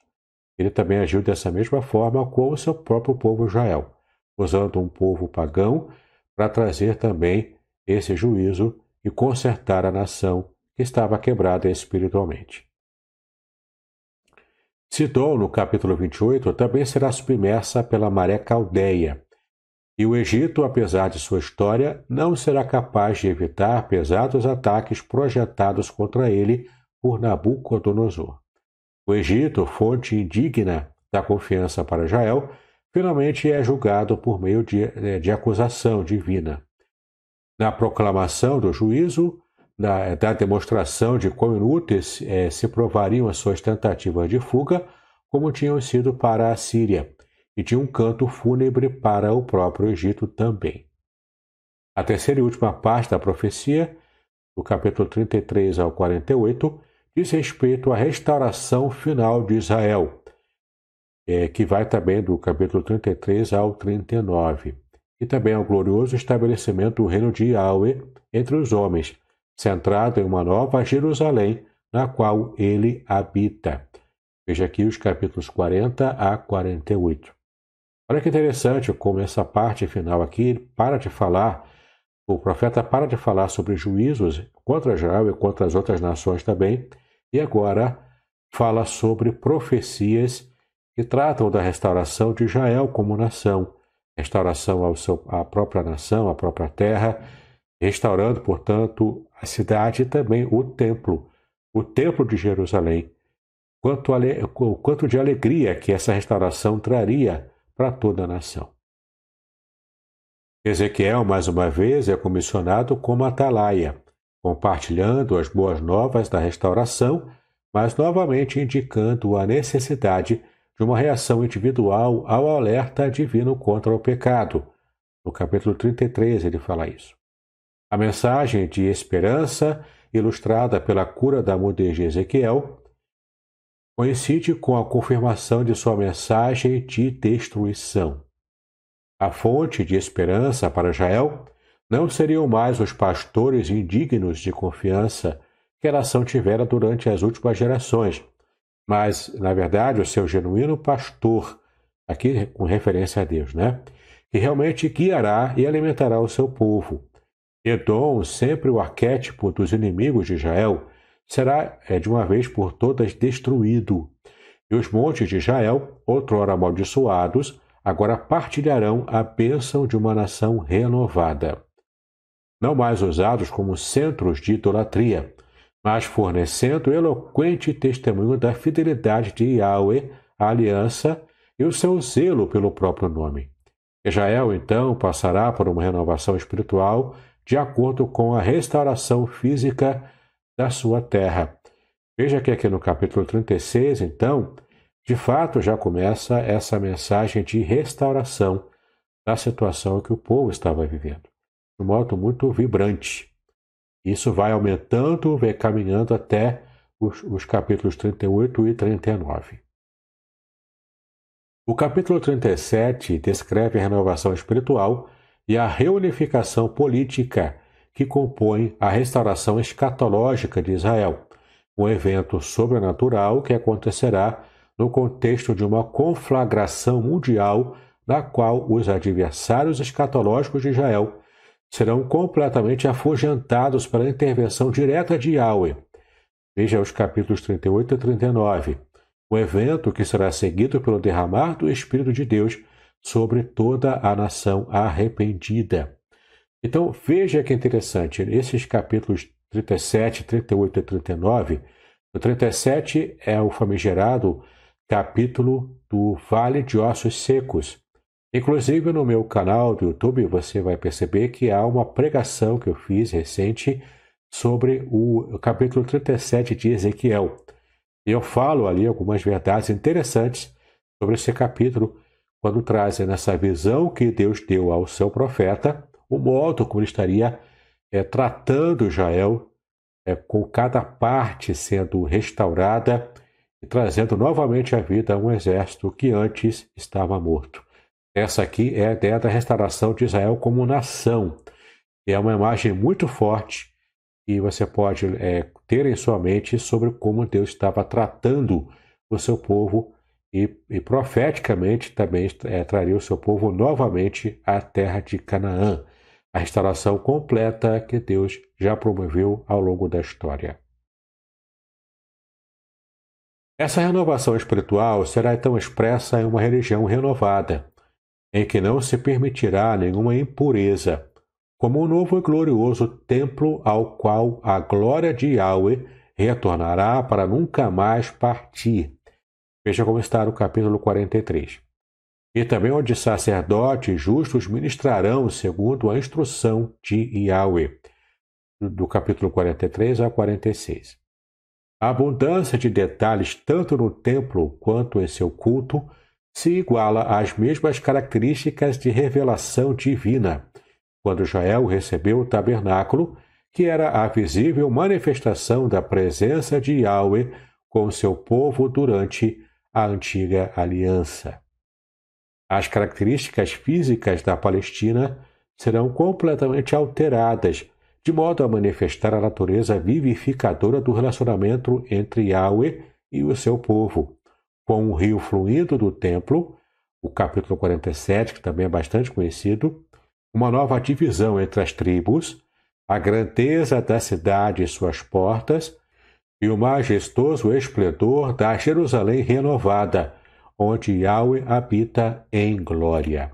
Ele também agiu dessa mesma forma com o seu próprio povo Israel, usando um povo pagão para trazer também esse juízo e consertar a nação que estava quebrada espiritualmente. Sidom, no capítulo 28, também será submersa pela maré caldeia, e o Egito, apesar de sua história, não será capaz de evitar pesados ataques projetados contra ele por Nabucodonosor. O Egito, fonte indigna da confiança para Israel, finalmente é julgado por meio de, de acusação divina na proclamação do juízo, na, da demonstração de quão inúteis é, se provariam as suas tentativas de fuga, como tinham sido para a Síria, e de um canto fúnebre para o próprio Egito também. A terceira e última parte da profecia, do capítulo 33 ao 48, diz respeito à restauração final de Israel. é, que vai também do capítulo 33 ao 39. E também ao glorioso estabelecimento do reino de Yahweh entre os homens, centrado em uma nova Jerusalém, na qual ele habita. Veja aqui os capítulos 40 a 48. Olha que interessante como essa parte final aqui para de falar, o profeta para de falar sobre juízos contra Israel e contra as outras nações também, e agora fala sobre profecias que tratam da restauração de Israel como nação, restauração ao seu, à própria nação, à própria terra, restaurando, portanto, a cidade e também o templo, o templo de Jerusalém. Quanto, o quanto de alegria que essa restauração traria para toda a nação. Ezequiel, mais uma vez, é comissionado como atalaia, compartilhando as boas novas da restauração, mas novamente indicando a necessidade de uma reação individual ao alerta divino contra o pecado. No capítulo 33 ele fala isso. A mensagem de esperança, ilustrada pela cura da mudez de Ezequiel, coincide com a confirmação de sua mensagem de destruição. A fonte de esperança para Israel não seriam mais os pastores indignos de confiança que a nação tivera durante as últimas gerações, mas, na verdade, o seu genuíno pastor, aqui com referência a Deus, né? Que realmente guiará e alimentará o seu povo. Edom, sempre o arquétipo dos inimigos de Israel, será é, de uma vez por todas destruído. E os montes de Israel, outrora amaldiçoados, agora partilharão a bênção de uma nação renovada. Não mais usados como centros de idolatria, mas fornecendo eloquente testemunho da fidelidade de Yahweh à aliança e o seu zelo pelo próprio nome. Israel, então, passará por uma renovação espiritual de acordo com a restauração física da sua terra. Veja que aqui no capítulo 36, então, de fato já começa essa mensagem de restauração da situação que o povo estava vivendo, de um modo muito vibrante. Isso vai aumentando, vai caminhando até os, os capítulos 38 e 39. O capítulo 37 descreve a renovação espiritual e a reunificação política que compõe a restauração escatológica de Israel, um evento sobrenatural que acontecerá no contexto de uma conflagração mundial na qual os adversários escatológicos de Israel serão completamente afugentados pela intervenção direta de Yahweh. Veja os capítulos 38 e 39. O evento que será seguido pelo derramar do Espírito de Deus sobre toda a nação arrependida. Então, veja que interessante, esses capítulos 37, 38 e 39, o 37 é o famigerado capítulo do Vale de Ossos Secos. Inclusive, no meu canal do YouTube, você vai perceber que há uma pregação que eu fiz recente sobre o capítulo 37 de Ezequiel. Eu falo ali algumas verdades interessantes sobre esse capítulo, quando trazem essa visão que Deus deu ao seu profeta o modo como ele estaria é, tratando Israel, é, com cada parte sendo restaurada e trazendo novamente à vida um exército que antes estava morto. Essa aqui é a ideia da restauração de Israel como nação. É uma imagem muito forte que você pode é, ter em sua mente sobre como Deus estava tratando o seu povo e, e profeticamente também é, traria o seu povo novamente à terra de Canaã a restauração completa que Deus já promoveu ao longo da história. Essa renovação espiritual será então expressa em uma religião renovada, em que não se permitirá nenhuma impureza, como um novo e glorioso templo ao qual a glória de Yahweh retornará para nunca mais partir. Veja como está no capítulo 43 e também onde sacerdotes justos ministrarão segundo a instrução de Yahweh, do capítulo 43 a 46. A abundância de detalhes, tanto no templo quanto em seu culto, se iguala às mesmas características de revelação divina, quando Jael recebeu o tabernáculo, que era a visível manifestação da presença de Yahweh com seu povo durante a antiga aliança. As características físicas da Palestina serão completamente alteradas, de modo a manifestar a natureza vivificadora do relacionamento entre Yahweh e o seu povo, com o rio fluindo do templo, o capítulo 47, que também é bastante conhecido, uma nova divisão entre as tribos, a grandeza da cidade e suas portas, e o majestoso esplendor da Jerusalém renovada, onde Yahweh habita em glória.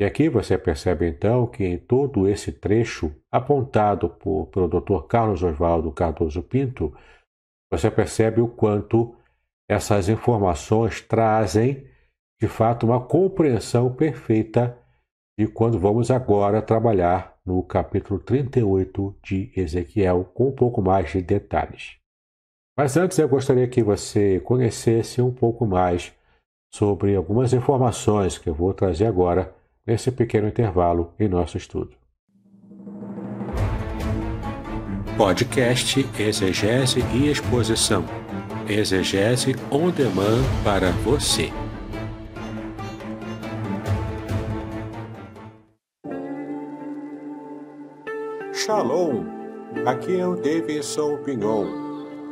E aqui você percebe então que em todo esse trecho apontado por, pelo Dr. Carlos Oswaldo Cardoso Pinto, você percebe o quanto essas informações trazem, de fato, uma compreensão perfeita de quando vamos agora trabalhar no capítulo 38 de Ezequiel com um pouco mais de detalhes. Mas antes eu gostaria que você conhecesse um pouco mais sobre algumas informações que eu vou trazer agora nesse pequeno intervalo em nosso estudo. Podcast Exegese e Exposição. Exegese on demand para você. Shalom! Aqui é o Davidson Pignon.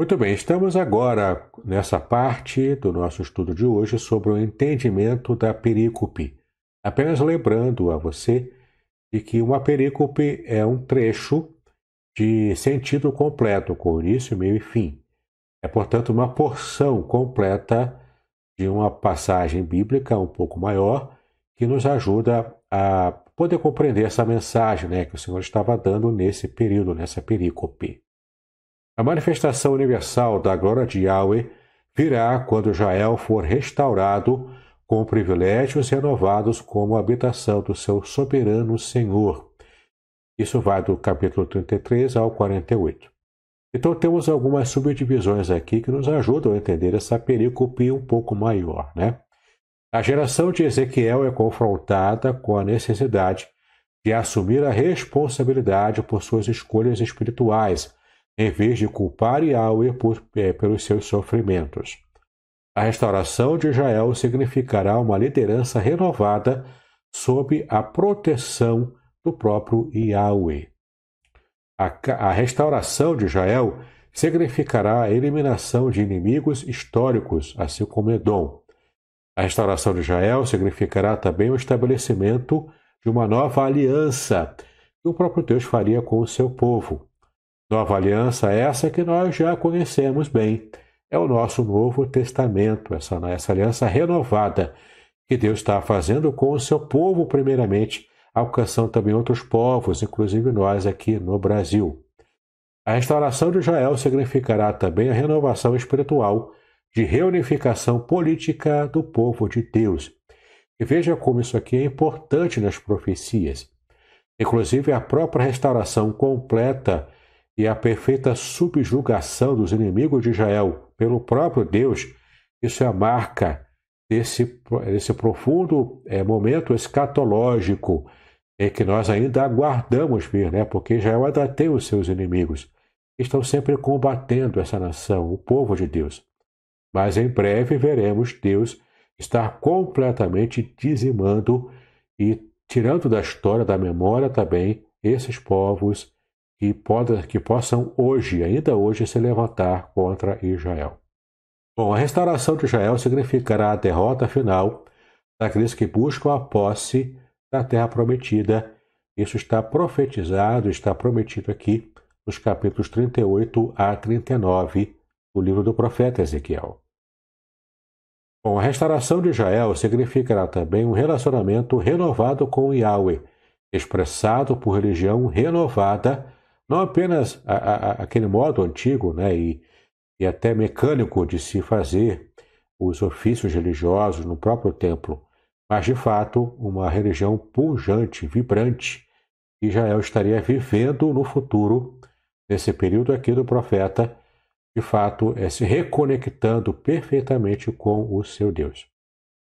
Muito bem, estamos agora nessa parte do nosso estudo de hoje sobre o entendimento da perícope. Apenas lembrando a você de que uma perícope é um trecho de sentido completo, com início, meio e fim. É, portanto, uma porção completa de uma passagem bíblica um pouco maior que nos ajuda a poder compreender essa mensagem né, que o Senhor estava dando nesse período, nessa perícope. A manifestação universal da glória de Yahweh virá quando Jael for restaurado com privilégios renovados como habitação do seu soberano Senhor. Isso vai do capítulo 33 ao 48. Então temos algumas subdivisões aqui que nos ajudam a entender essa perícope um pouco maior, né? A geração de Ezequiel é confrontada com a necessidade de assumir a responsabilidade por suas escolhas espirituais, em vez de culpar Yahweh por, é, pelos seus sofrimentos. A restauração de Israel significará uma liderança renovada sob a proteção do próprio Yahweh. A, a restauração de Israel significará a eliminação de inimigos históricos, assim como Edom. A restauração de Israel significará também o estabelecimento de uma nova aliança que o próprio Deus faria com o seu povo. Nova aliança essa que nós já conhecemos bem é o nosso Novo Testamento, essa, essa aliança renovada que Deus está fazendo com o seu povo, primeiramente, alcançando também outros povos, inclusive nós aqui no Brasil. A restauração de Israel significará também a renovação espiritual de reunificação política do povo de Deus. E veja como isso aqui é importante nas profecias. Inclusive, a própria restauração completa e a perfeita subjugação dos inimigos de Israel pelo próprio Deus, isso é a marca desse, desse profundo é, momento escatológico é, que nós ainda aguardamos ver, né? porque Israel ainda tem os seus inimigos, estão sempre combatendo essa nação, o povo de Deus. Mas em breve veremos Deus estar completamente dizimando e tirando da história, da memória também, esses povos pode, que possam hoje, ainda hoje, se levantar contra Israel. Bom, a restauração de Israel significará a derrota final daqueles que buscam a posse da terra prometida. Isso está profetizado, está prometido aqui nos capítulos 38 a 39 do livro do profeta Ezequiel. Bom, a restauração de Israel significará também um relacionamento renovado com Yahweh, expressado por religião renovada não apenas a, a, aquele modo antigo né, e, e até mecânico de se fazer os ofícios religiosos no próprio templo, mas de fato uma religião pujante, vibrante, que Israel estaria vivendo no futuro, nesse período aqui do profeta, de fato, é se reconectando perfeitamente com o seu Deus.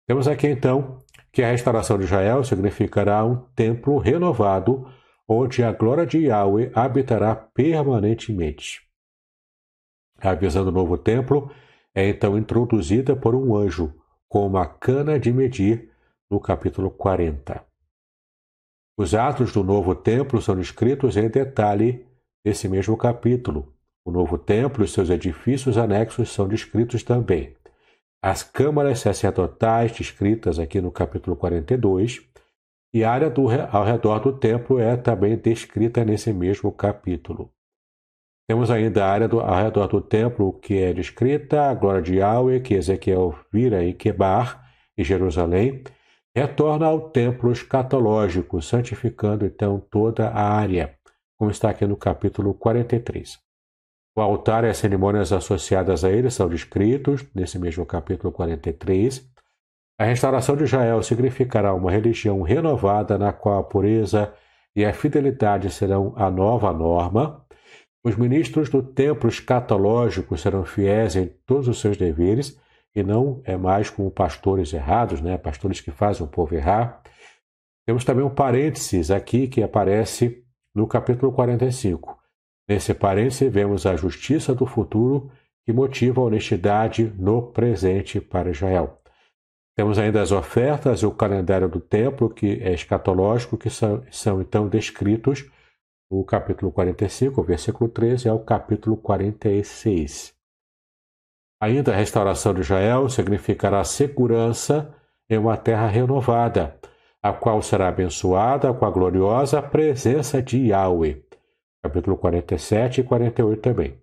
Temos aqui então que a restauração de Israel significará um templo renovado, onde a glória de Yahweh habitará permanentemente. A visão do novo templo é então introduzida por um anjo com uma cana de medir no capítulo 40. Os atos do novo templo são descritos em detalhe nesse mesmo capítulo. O novo templo e seus edifícios anexos são descritos também. As câmaras sacerdotais descritas aqui no capítulo 42 e a área do, ao redor do templo é também descrita nesse mesmo capítulo. Temos ainda a área do, ao redor do templo que é descrita, a glória de Yahweh, que Ezequiel vira em Quebar, em Jerusalém, retorna ao templo escatológico, santificando então toda a área, como está aqui no capítulo 43. O altar e as cerimônias associadas a ele são descritos nesse mesmo capítulo 43. A restauração de Israel significará uma religião renovada na qual a pureza e a fidelidade serão a nova norma. Os ministros do templo escatológico serão fiéis em todos os seus deveres e não é mais como pastores errados, né? pastores que fazem o povo errar. Temos também um parênteses aqui que aparece no capítulo 45. Nesse parênteses, vemos a justiça do futuro que motiva a honestidade no presente para Israel. Temos ainda as ofertas e o calendário do templo, que é escatológico, que são, são então descritos no capítulo 45, versículo 13, ao capítulo 46. Ainda a restauração de Israel significará segurança em uma terra renovada, a qual será abençoada com a gloriosa presença de Yahweh. Capítulo 47 e 48 também.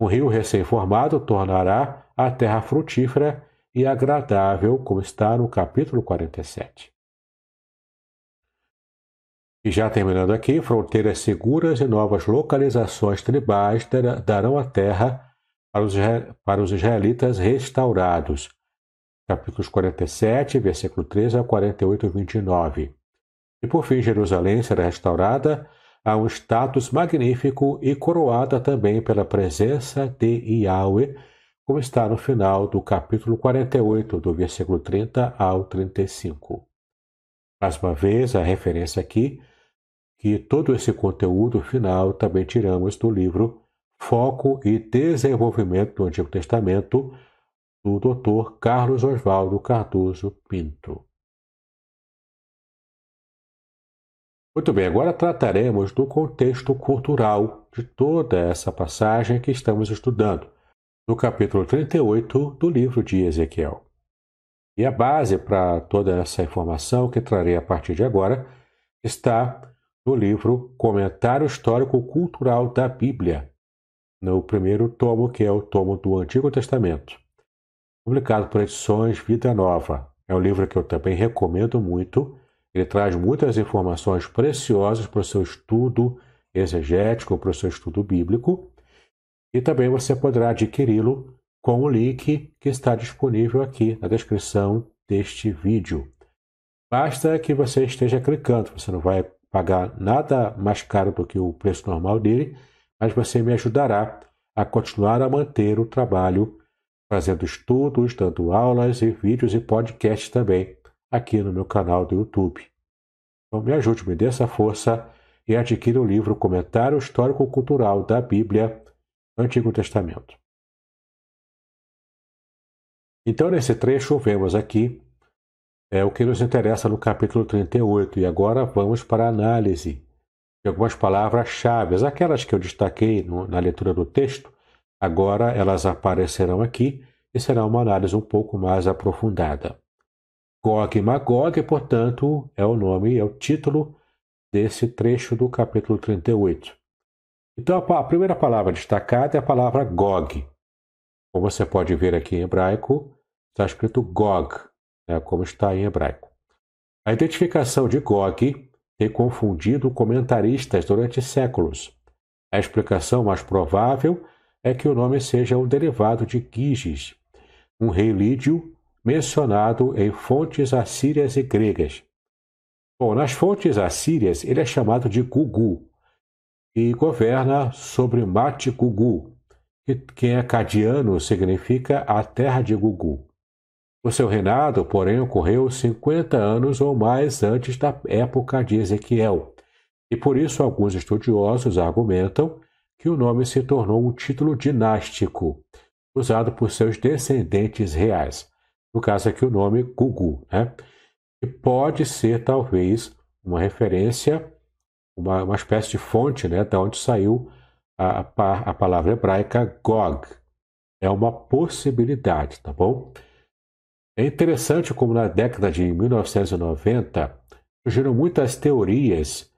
Um rio recém-formado tornará a terra frutífera e agradável, como está no capítulo 47. E já terminando aqui, fronteiras seguras e novas localizações tribais darão a terra para os, israelitas restaurados. Capítulos 47, versículo 13 a 48 e 29. E por fim, Jerusalém será restaurada a um status magnífico e coroada também pela presença de Yahweh, como está no final do capítulo 48, do versículo 30 ao 35. Mais uma vez, a referência aqui, que todo esse conteúdo final também tiramos do livro Foco e Desenvolvimento do Antigo Testamento, do Dr. Carlos Oswaldo Cardoso Pinto. Muito bem, agora trataremos do contexto cultural de toda essa passagem que estamos estudando, no capítulo 38 do livro de Ezequiel. E a base para toda essa informação que trarei a partir de agora está no livro Comentário Histórico Cultural da Bíblia, no primeiro tomo, que é o tomo do Antigo Testamento, publicado por Edições Vida Nova. É um livro que eu também recomendo muito. Ele traz muitas informações preciosas para o seu estudo exegético, para o seu estudo bíblico. E também você poderá adquiri-lo com o link que está disponível aqui na descrição deste vídeo. Basta que você esteja clicando, você não vai pagar nada mais caro do que o preço normal dele mas você me ajudará a continuar a manter o trabalho, fazendo estudos, dando aulas e vídeos e podcasts também aqui no meu canal do YouTube. Então me ajude, me dê essa força e adquira o livro Comentário Histórico-Cultural da Bíblia Antigo Testamento. Então, nesse trecho, vemos aqui é, o que nos interessa no capítulo 38 e agora vamos para a análise de algumas palavras-chave, aquelas que eu destaquei no, na leitura do texto, agora elas aparecerão aqui e será uma análise um pouco mais aprofundada. Gog e Magog, portanto, é o nome, é o título desse trecho do capítulo 38. Então, a primeira palavra destacada é a palavra Gog. Como você pode ver aqui em hebraico, está escrito Gog, né, como está em hebraico. A identificação de Gog tem confundido comentaristas durante séculos. A explicação mais provável é que o nome seja um derivado de Giges, um rei lídio mencionado em fontes assírias e gregas. Bom, nas fontes assírias, ele é chamado de Gugu e governa sobre Mate Gugu, que em acadiano significa a terra de Gugu. O seu reinado, porém, ocorreu 50 anos ou mais antes da época de Ezequiel, e por isso alguns estudiosos argumentam que o nome se tornou um título dinástico, usado por seus descendentes reais. No caso aqui, o nome Gugu, né? E pode ser, talvez, uma referência, uma, uma espécie de fonte, né, da onde saiu a, a palavra hebraica Gog. É uma possibilidade, tá bom? É interessante como na década de 1990 surgiram muitas teorias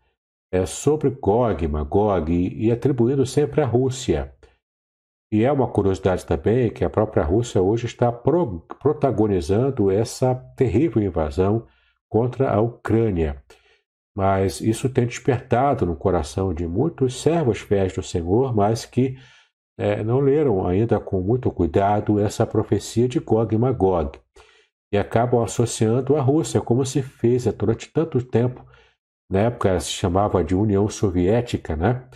é, sobre Gog, Magog e, e atribuindo sempre à Rússia. E é uma curiosidade também que a própria Rússia hoje está pro, protagonizando essa terrível invasão contra a Ucrânia. Mas isso tem despertado no coração de muitos servos fiéis do Senhor, mas que é, não leram ainda com muito cuidado essa profecia de Gog e Magog e acabam associando a Rússia, como se fez durante tanto tempo. Na época se chamava de União Soviética, né?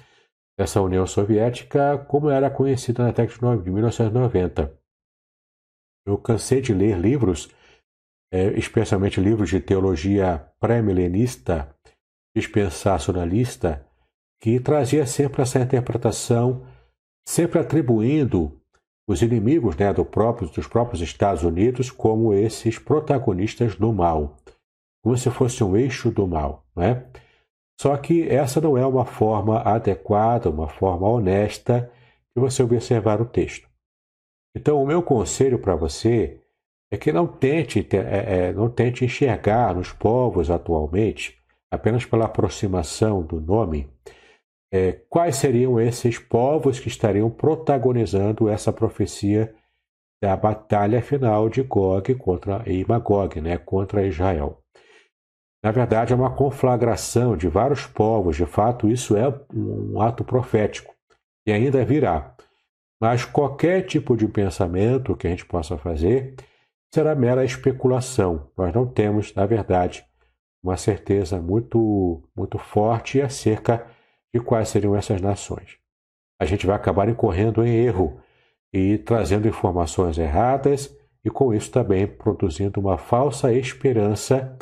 Essa União Soviética, como era conhecida na década de 1990. Eu cansei de ler livros, é, especialmente livros de teologia pré-milenista, dispensacionalista, que trazia sempre essa interpretação, sempre atribuindo os inimigos né, do próprio, dos próprios Estados Unidos como esses protagonistas do mal, como se fosse um eixo do mal. Né? Só que essa não é uma forma adequada, uma forma honesta de você observar o texto. Então, o meu conselho para você é que não tente, é, é, não tente enxergar nos povos atualmente, apenas pela aproximação do nome, é, quais seriam esses povos que estariam protagonizando essa profecia da batalha final de Gog contra e Magog, né, contra Israel. Na verdade, é uma conflagração de vários povos, de fato, isso é um ato profético e ainda virá. Mas qualquer tipo de pensamento que a gente possa fazer será mera especulação. Nós não temos, na verdade, uma certeza muito, muito forte acerca de quais seriam essas nações. A gente vai acabar incorrendo em erro e trazendo informações erradas e com isso também produzindo uma falsa esperança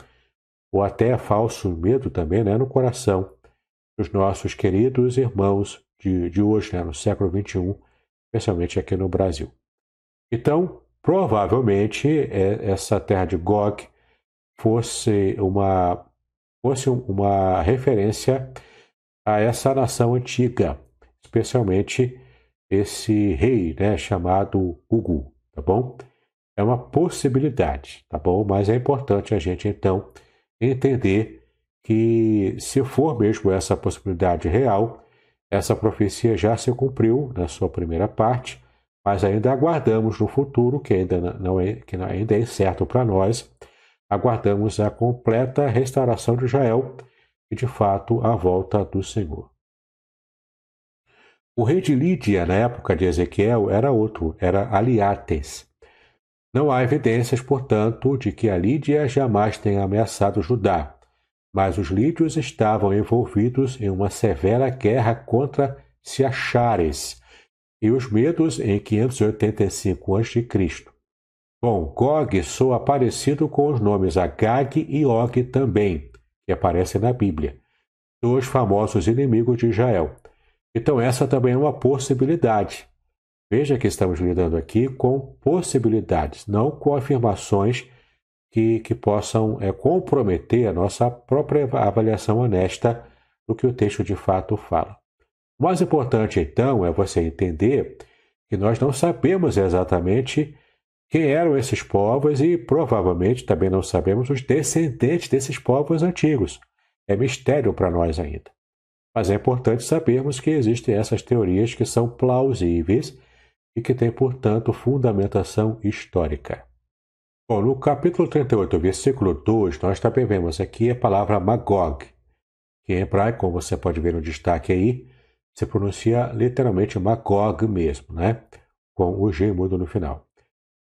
ou até falso medo também né, no coração dos nossos queridos irmãos de, de hoje, né, no século XXI, especialmente aqui no Brasil. Então, provavelmente, é, essa terra de Gog fosse uma, fosse uma referência a essa nação antiga, especialmente esse rei, né, chamado Ugu, tá bom? É uma possibilidade, tá bom? Mas é importante a gente então entender que se for mesmo essa possibilidade real, essa profecia já se cumpriu na sua primeira parte, mas ainda aguardamos no futuro, que ainda não é, que ainda é incerto para nós, aguardamos a completa restauração de Israel e de fato a volta do Senhor. O rei de Lídia, na época de Ezequiel, era outro, era Aliates. Não há evidências, portanto, de que a Lídia jamais tenha ameaçado Judá, mas os lídios estavam envolvidos em uma severa guerra contra Siachares e os medos em 585 a.C. Bom, Gog soa parecido com os nomes Agag e Og também, que aparecem na Bíblia, dois famosos inimigos de Israel. Então, essa também é uma possibilidade. Veja que estamos lidando aqui com possibilidades, não com afirmações que, que possam é, comprometer a nossa própria avaliação honesta do que o texto de fato fala. O mais importante, então, é você entender que nós não sabemos exatamente quem eram esses povos e provavelmente também não sabemos os descendentes desses povos antigos. É mistério para nós ainda. Mas é importante sabermos que existem essas teorias que são plausíveis e que têm, portanto, fundamentação histórica. Bom, no capítulo 38, versículo 2, nós também vemos aqui a palavra Magog, que em hebraico, como você pode ver no destaque aí, se pronuncia literalmente Magog mesmo, né? Com o G mudo no final.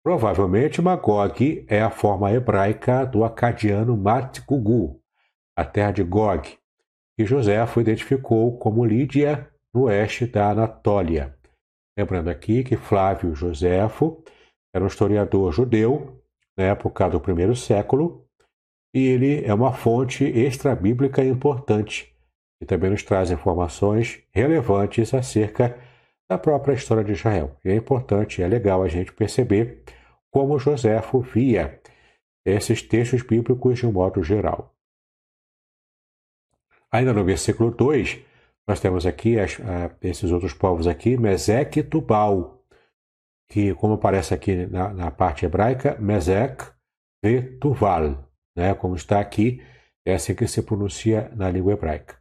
Provavelmente Magog é a forma hebraica do acadiano Matgugu, a terra de Gog, que Joséfo identificou como Lídia, no oeste da Anatólia. Lembrando aqui que Flávio Joséfo era um historiador judeu na época do primeiro século e ele é uma fonte extra-bíblica importante e também nos traz informações relevantes acerca da própria história de Israel. E é importante, é legal a gente perceber como Joséfo via esses textos bíblicos de um modo geral. Ainda no versículo 2, nós temos aqui as, esses outros povos aqui, Mesec e Tubal, que, como aparece aqui na, na parte hebraica, Mesec e Tuval, né? como está aqui, é assim que se pronuncia na língua hebraica.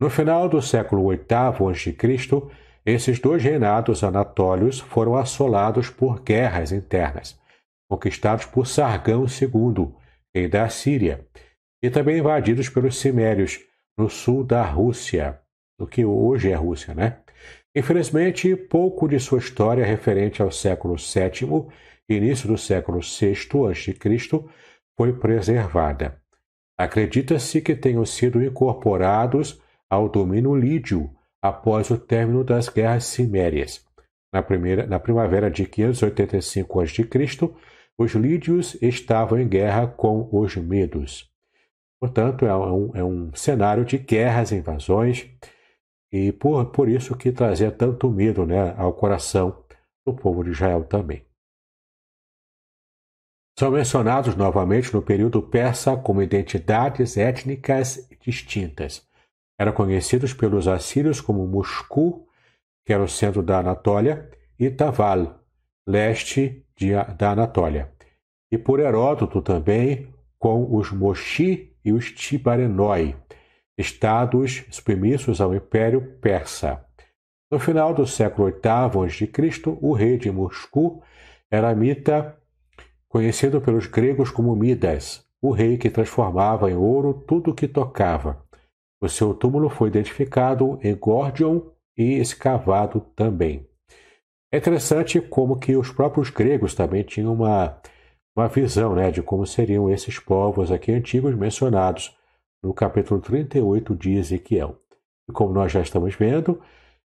No final do século VIII a.C., esses dois reinados anatólios foram assolados por guerras internas, conquistados por Sargão II, rei da Síria, e também invadidos pelos Cimérios, no sul da Rússia, do que hoje é Rússia, né? Infelizmente, pouco de sua história referente ao século VII início do século VI a.C. foi preservada. Acredita-se que tenham sido incorporados ao domínio lídio após o término das guerras cimérias. Na, primeira, na primavera de 585 a.C., os lídios estavam em guerra com os medos. Portanto, é um, é um cenário de guerras invasões, e por, por isso que trazia tanto medo né, ao coração do povo de Israel também. São mencionados novamente no período persa como identidades étnicas distintas. Eram conhecidos pelos assírios como Moscou, que era o centro da Anatólia, e Taval, leste de, da Anatólia. E por Heródoto também com os Moshi e os Tibarenoi, estados submissos ao Império Persa. No final do século VIII a.C., o rei de Moscou era Mita, conhecido pelos gregos como Midas, o rei que transformava em ouro tudo o que tocava. O seu túmulo foi identificado em Gordion e escavado também. É interessante como que os próprios gregos também tinham uma, uma visão né, de como seriam esses povos aqui antigos mencionados no capítulo 38 de Ezequiel. E como nós já estamos vendo,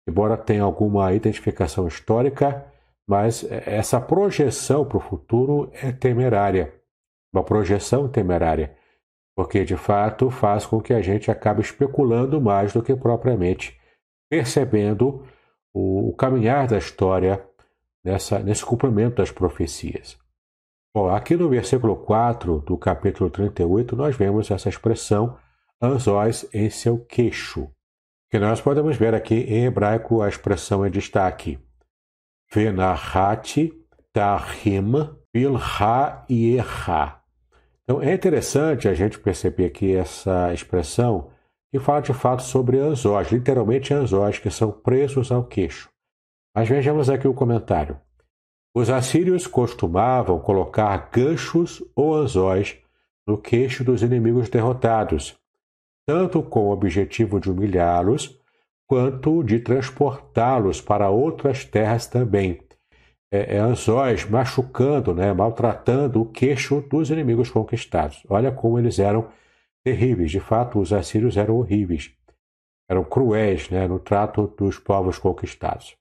embora tenha alguma identificação histórica, mas essa projeção para o futuro é temerária. Uma projeção temerária porque de fato faz com que a gente acabe especulando mais do que propriamente percebendo o, caminhar da história nessa, nesse cumprimento das profecias. Bom, aqui no versículo 4 do capítulo 38, nós vemos essa expressão anzóis em seu queixo, que nós podemos ver aqui em hebraico a expressão em destaque. Venahati tahim bilha ieha. Então é interessante a gente perceber aqui essa expressão que fala de fato sobre anzóis, literalmente anzóis, que são presos ao queixo. Mas vejamos aqui o comentário. Os assírios costumavam colocar ganchos ou anzóis no queixo dos inimigos derrotados, tanto com o objetivo de humilhá-los, quanto de transportá-los para outras terras também, é, é, anzóis machucando, né, maltratando o queixo dos inimigos conquistados. Olha como eles eram terríveis. De fato, os assírios eram horríveis. Eram cruéis né, no trato dos povos conquistados.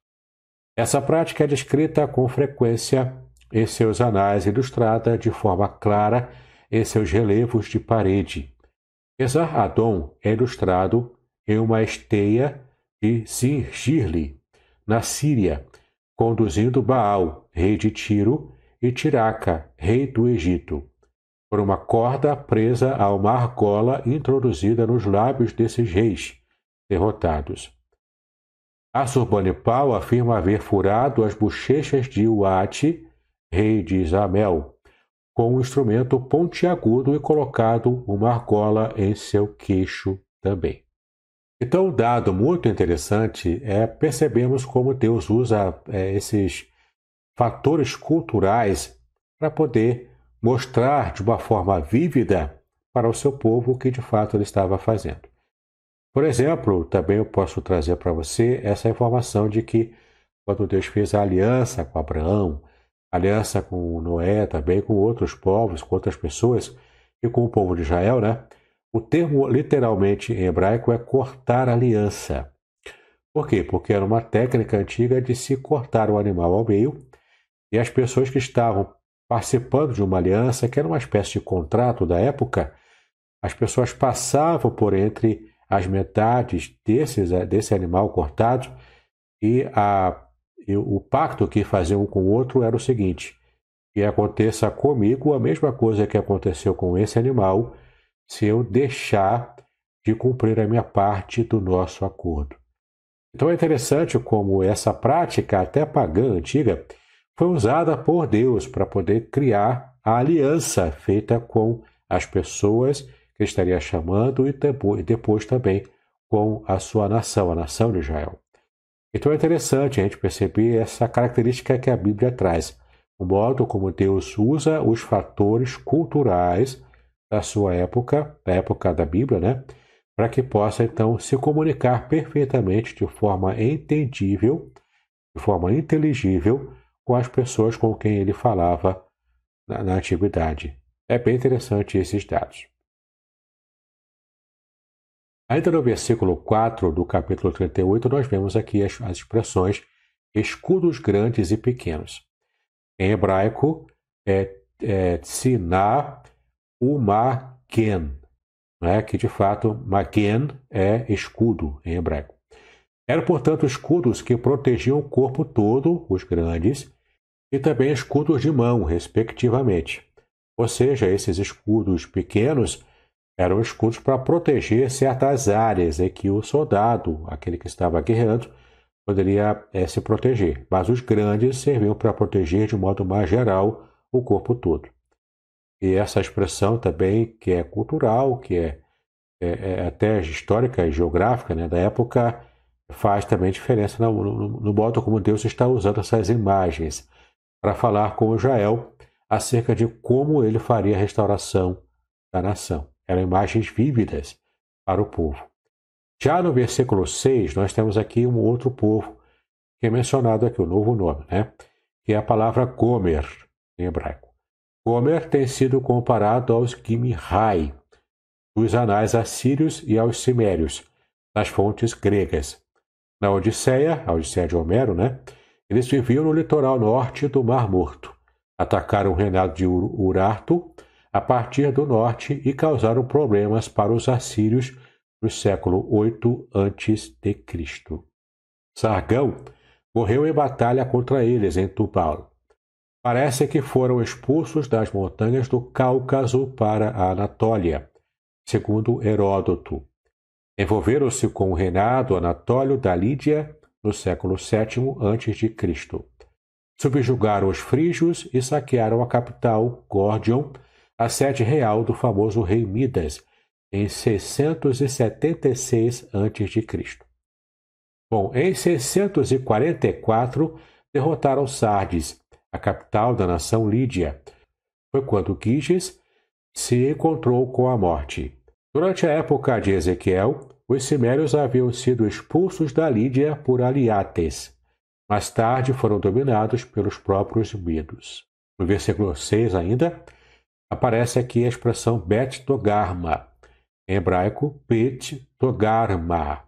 Essa prática é descrita com frequência em seus anais, ilustrada de forma clara em seus relevos de parede. Esar Adon é ilustrado em uma esteia de Zingirli, na Síria, conduzindo Baal, rei de Tiro, e Tiraca, rei do Egito, por uma corda presa a uma argola introduzida nos lábios desses reis derrotados. Assurbanipal afirma haver furado as bochechas de Uate, rei de Isabel, com um instrumento pontiagudo e colocado uma argola em seu queixo também. Então, um dado muito interessante é percebemos como Deus usa é, esses fatores culturais para poder mostrar de uma forma vívida para o seu povo o que de fato ele estava fazendo. Por exemplo, também eu posso trazer para você essa informação de que quando Deus fez a aliança com Abraão, aliança com Noé, também com outros povos, com outras pessoas e com o povo de Israel, né? O termo literalmente em hebraico é cortar aliança. Por quê? Porque era uma técnica antiga de se cortar o animal ao meio e as pessoas que estavam participando de uma aliança, que era uma espécie de contrato da época, as pessoas passavam por entre as metades desses, desse animal cortado e, a, e o pacto que faziam um com o outro era o seguinte: que aconteça comigo a mesma coisa que aconteceu com esse animal, se eu deixar de cumprir a minha parte do nosso acordo. Então é interessante como essa prática, até pagã antiga, foi usada por Deus para poder criar a aliança feita com as pessoas que estaria chamando e depois também com a sua nação, a nação de Israel. Então é interessante a gente perceber essa característica que a Bíblia traz, o modo como Deus usa os fatores culturais da sua época, da época da Bíblia, né? Para que possa então se comunicar perfeitamente de forma entendível, de forma inteligível com as pessoas com quem ele falava na, na antiguidade. É bem interessante esses dados. Ainda no versículo 4 do capítulo 38, nós vemos aqui as, as expressões escudos grandes e pequenos. Em hebraico, é, é tsiná umagen, né? que de fato magen é escudo em hebraico. Eram, portanto, escudos que protegiam o corpo todo, os grandes, e também escudos de mão, respectivamente. Ou seja, esses escudos pequenos eram escudos para proteger certas áreas em que o soldado, aquele que estava guerreando, poderia é, se proteger. Mas os grandes serviam para proteger de modo mais geral o corpo todo. E essa expressão também, que é cultural, que é, é, é até histórica e geográfica né, da época, faz também diferença no, no, no modo como Deus está usando essas imagens para falar com Israel acerca de como ele faria a restauração da nação. Eram imagens vívidas para o povo. Já no versículo 6, nós temos aqui um outro povo que é mencionado aqui, o um novo nome, né? que é a palavra Gomer, em hebraico. Gomer tem sido comparado aos Gimihai, dos anais assírios e aos cimérios, nas fontes gregas. Na Odisseia, a Odisseia de Homero, né? eles viviam no litoral norte do Mar Morto. Atacaram o reinado de Urartu a partir do norte e causaram problemas para os assírios no século 8 a.C. Sargão morreu em batalha contra eles em Tubal. Parece que foram expulsos das montanhas do Cáucaso para a Anatólia, segundo Heródoto. Envolveram-se com o reinado anatólio da Lídia no século VII a.C. Subjugaram os frígios e saquearam a capital, Górdion, a sede real do famoso rei Midas, em 676 a.C. Bom, em 644 derrotaram Sardes, a capital da nação Lídia. Foi quando Giges se encontrou com a morte. Durante a época de Ezequiel, os cimérios haviam sido expulsos da Lídia por Aliates. Mais tarde foram dominados pelos próprios medos. No versículo 6 ainda, aparece aqui a expressão Bet Togarma. Em hebraico, Bet Togarma.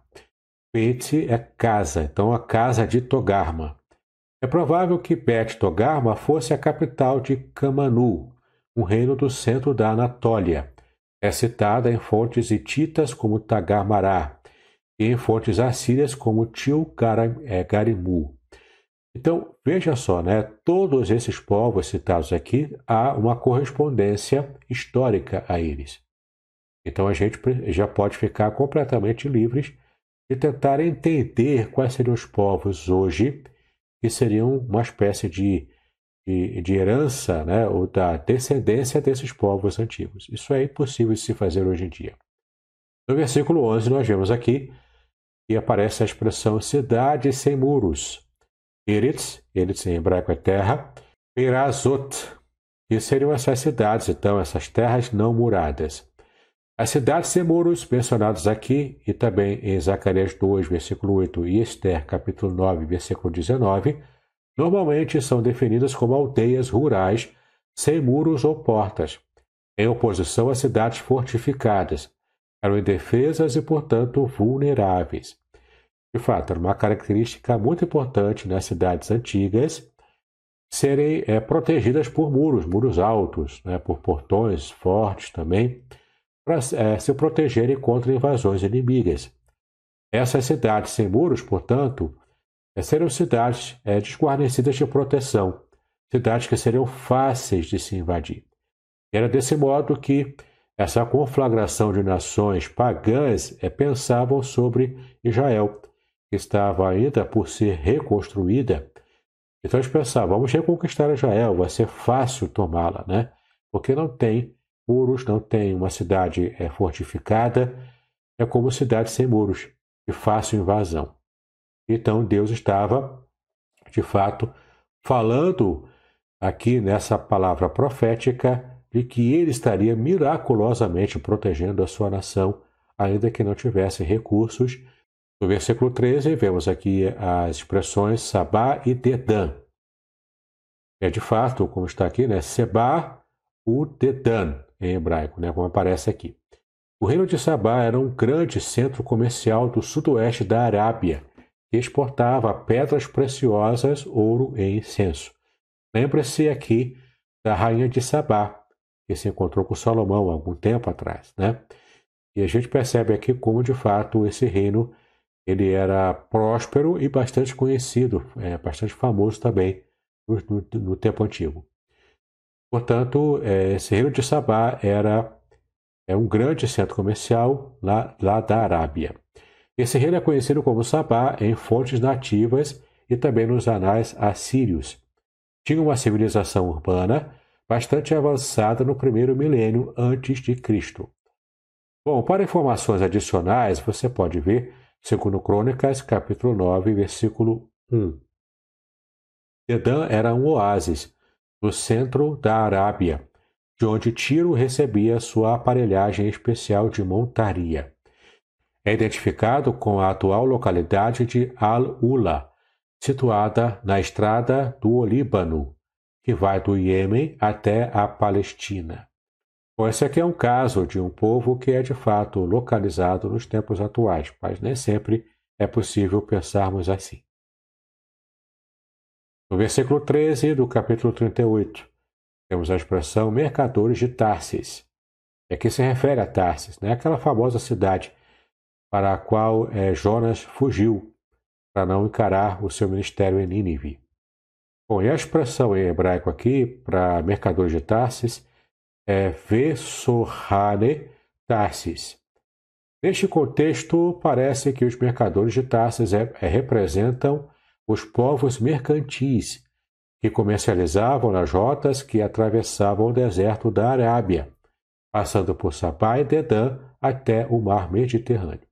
Bet é casa, então a casa de Togarma. É provável que Bet Togarma fosse a capital de Camanu, um reino do centro da Anatólia. É citada em fontes hititas como Tagarmará e em fontes assírias como Til-Garimu. Então, veja só, né? todos esses povos citados aqui, há uma correspondência histórica a eles. Então, a gente já pode ficar completamente livres de tentar entender quais seriam os povos hoje, que seriam uma espécie de, de, de herança, né? ou da descendência desses povos antigos. Isso é impossível de se fazer hoje em dia. No versículo 11, nós vemos aqui que aparece a expressão cidade sem muros Eretz, Eretz em hebraico é terra, Perazot, que seriam essas cidades, então, essas terras não muradas. As cidades sem muros mencionadas aqui e também em Zacarias 2, versículo 8 e Esther, capítulo 9, versículo 19, normalmente são definidas como aldeias rurais sem muros ou portas, em oposição às cidades fortificadas, eram indefesas e, portanto, vulneráveis. De fato, era uma característica muito importante nas cidades antigas serem é, protegidas por muros, muros altos, né, por portões fortes também, para é, se protegerem contra invasões inimigas. Essas cidades sem muros, portanto, é, seriam cidades é, desguarnecidas de proteção, cidades que seriam fáceis de se invadir. Era desse modo que essa conflagração de nações pagãs é, pensavam sobre Israel, que estava ainda por ser reconstruída. Então eles pensavam, vamos reconquistar Israel, vai ser fácil tomá-la, né? Porque não tem muros, não tem uma cidade é, fortificada, é como cidade sem muros, de fácil invasão. Então Deus estava, de fato, falando aqui nessa palavra profética de que ele estaria miraculosamente protegendo a sua nação, ainda que não tivesse recursos. No versículo 13, vemos aqui as expressões Sabá e Dedã. É de fato, como está aqui, né? Sebá o Dedan, em hebraico, né? como aparece aqui. O reino de Sabá era um grande centro comercial do sudoeste da Arábia, que exportava pedras preciosas, ouro e incenso. Lembre-se aqui da rainha de Sabá, que se encontrou com Salomão algum tempo atrás, né? E a gente percebe aqui como de fato esse reino ele era próspero e bastante conhecido, é, bastante famoso também no, no, no tempo antigo. Portanto, é, reino de Sabá era é um grande centro comercial lá, lá da Arábia. Esse reino é conhecido como Sabá em fontes nativas e também nos anais assírios. Tinha uma civilização urbana bastante avançada no primeiro milênio antes de Cristo. Bom, para informações adicionais, você pode ver segundo Crônicas, capítulo 9, versículo 1. Dedã era um oásis no centro da Arábia, de onde Tiro recebia sua aparelhagem especial de montaria. É identificado com a atual localidade de Al-Ula, situada na estrada do Líbano, que vai do Iêmen até a Palestina. Esse aqui é um caso de um povo que é de fato localizado nos tempos atuais, mas nem sempre é possível pensarmos assim. No versículo 13 do capítulo 38, temos a expressão mercadores de Tarsis. É que se refere a Tarsis, né? aquela famosa cidade para a qual é, Jonas fugiu para não encarar o seu ministério em Nínive. Bom, e a expressão em hebraico aqui para mercadores de Tarsis é Vesorhane Tarsis. Neste contexto, parece que os mercadores de Tarsis é, é, representam os povos mercantis que comercializavam nas rotas que atravessavam o deserto da Arábia, passando por Sabá e Dedã até o mar Mediterrâneo.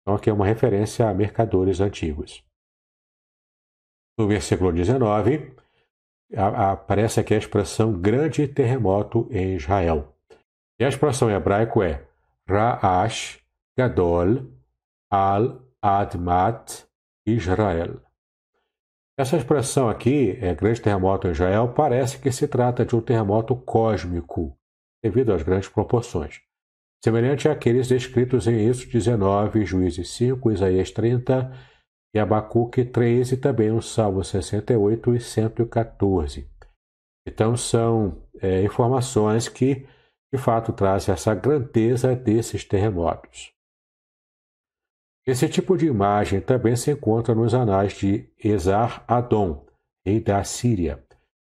Então, aqui é uma referência a mercadores antigos. No versículo 19, aparece aqui a expressão grande terremoto em Israel. E a expressão em hebraico é Ra'ash Gadol al Admat Israel. Essa expressão aqui, é grande terremoto em Israel, parece que se trata de um terremoto cósmico, devido às grandes proporções, semelhante àqueles descritos em Êxodo 19, Juízes 5, Isaías 30 e Abacuque 3 e também o Salmo 68 e 114. Então são é, informações que de fato trazem essa grandeza desses terremotos. Esse tipo de imagem também se encontra nos anais de Esar Adon, rei da Síria.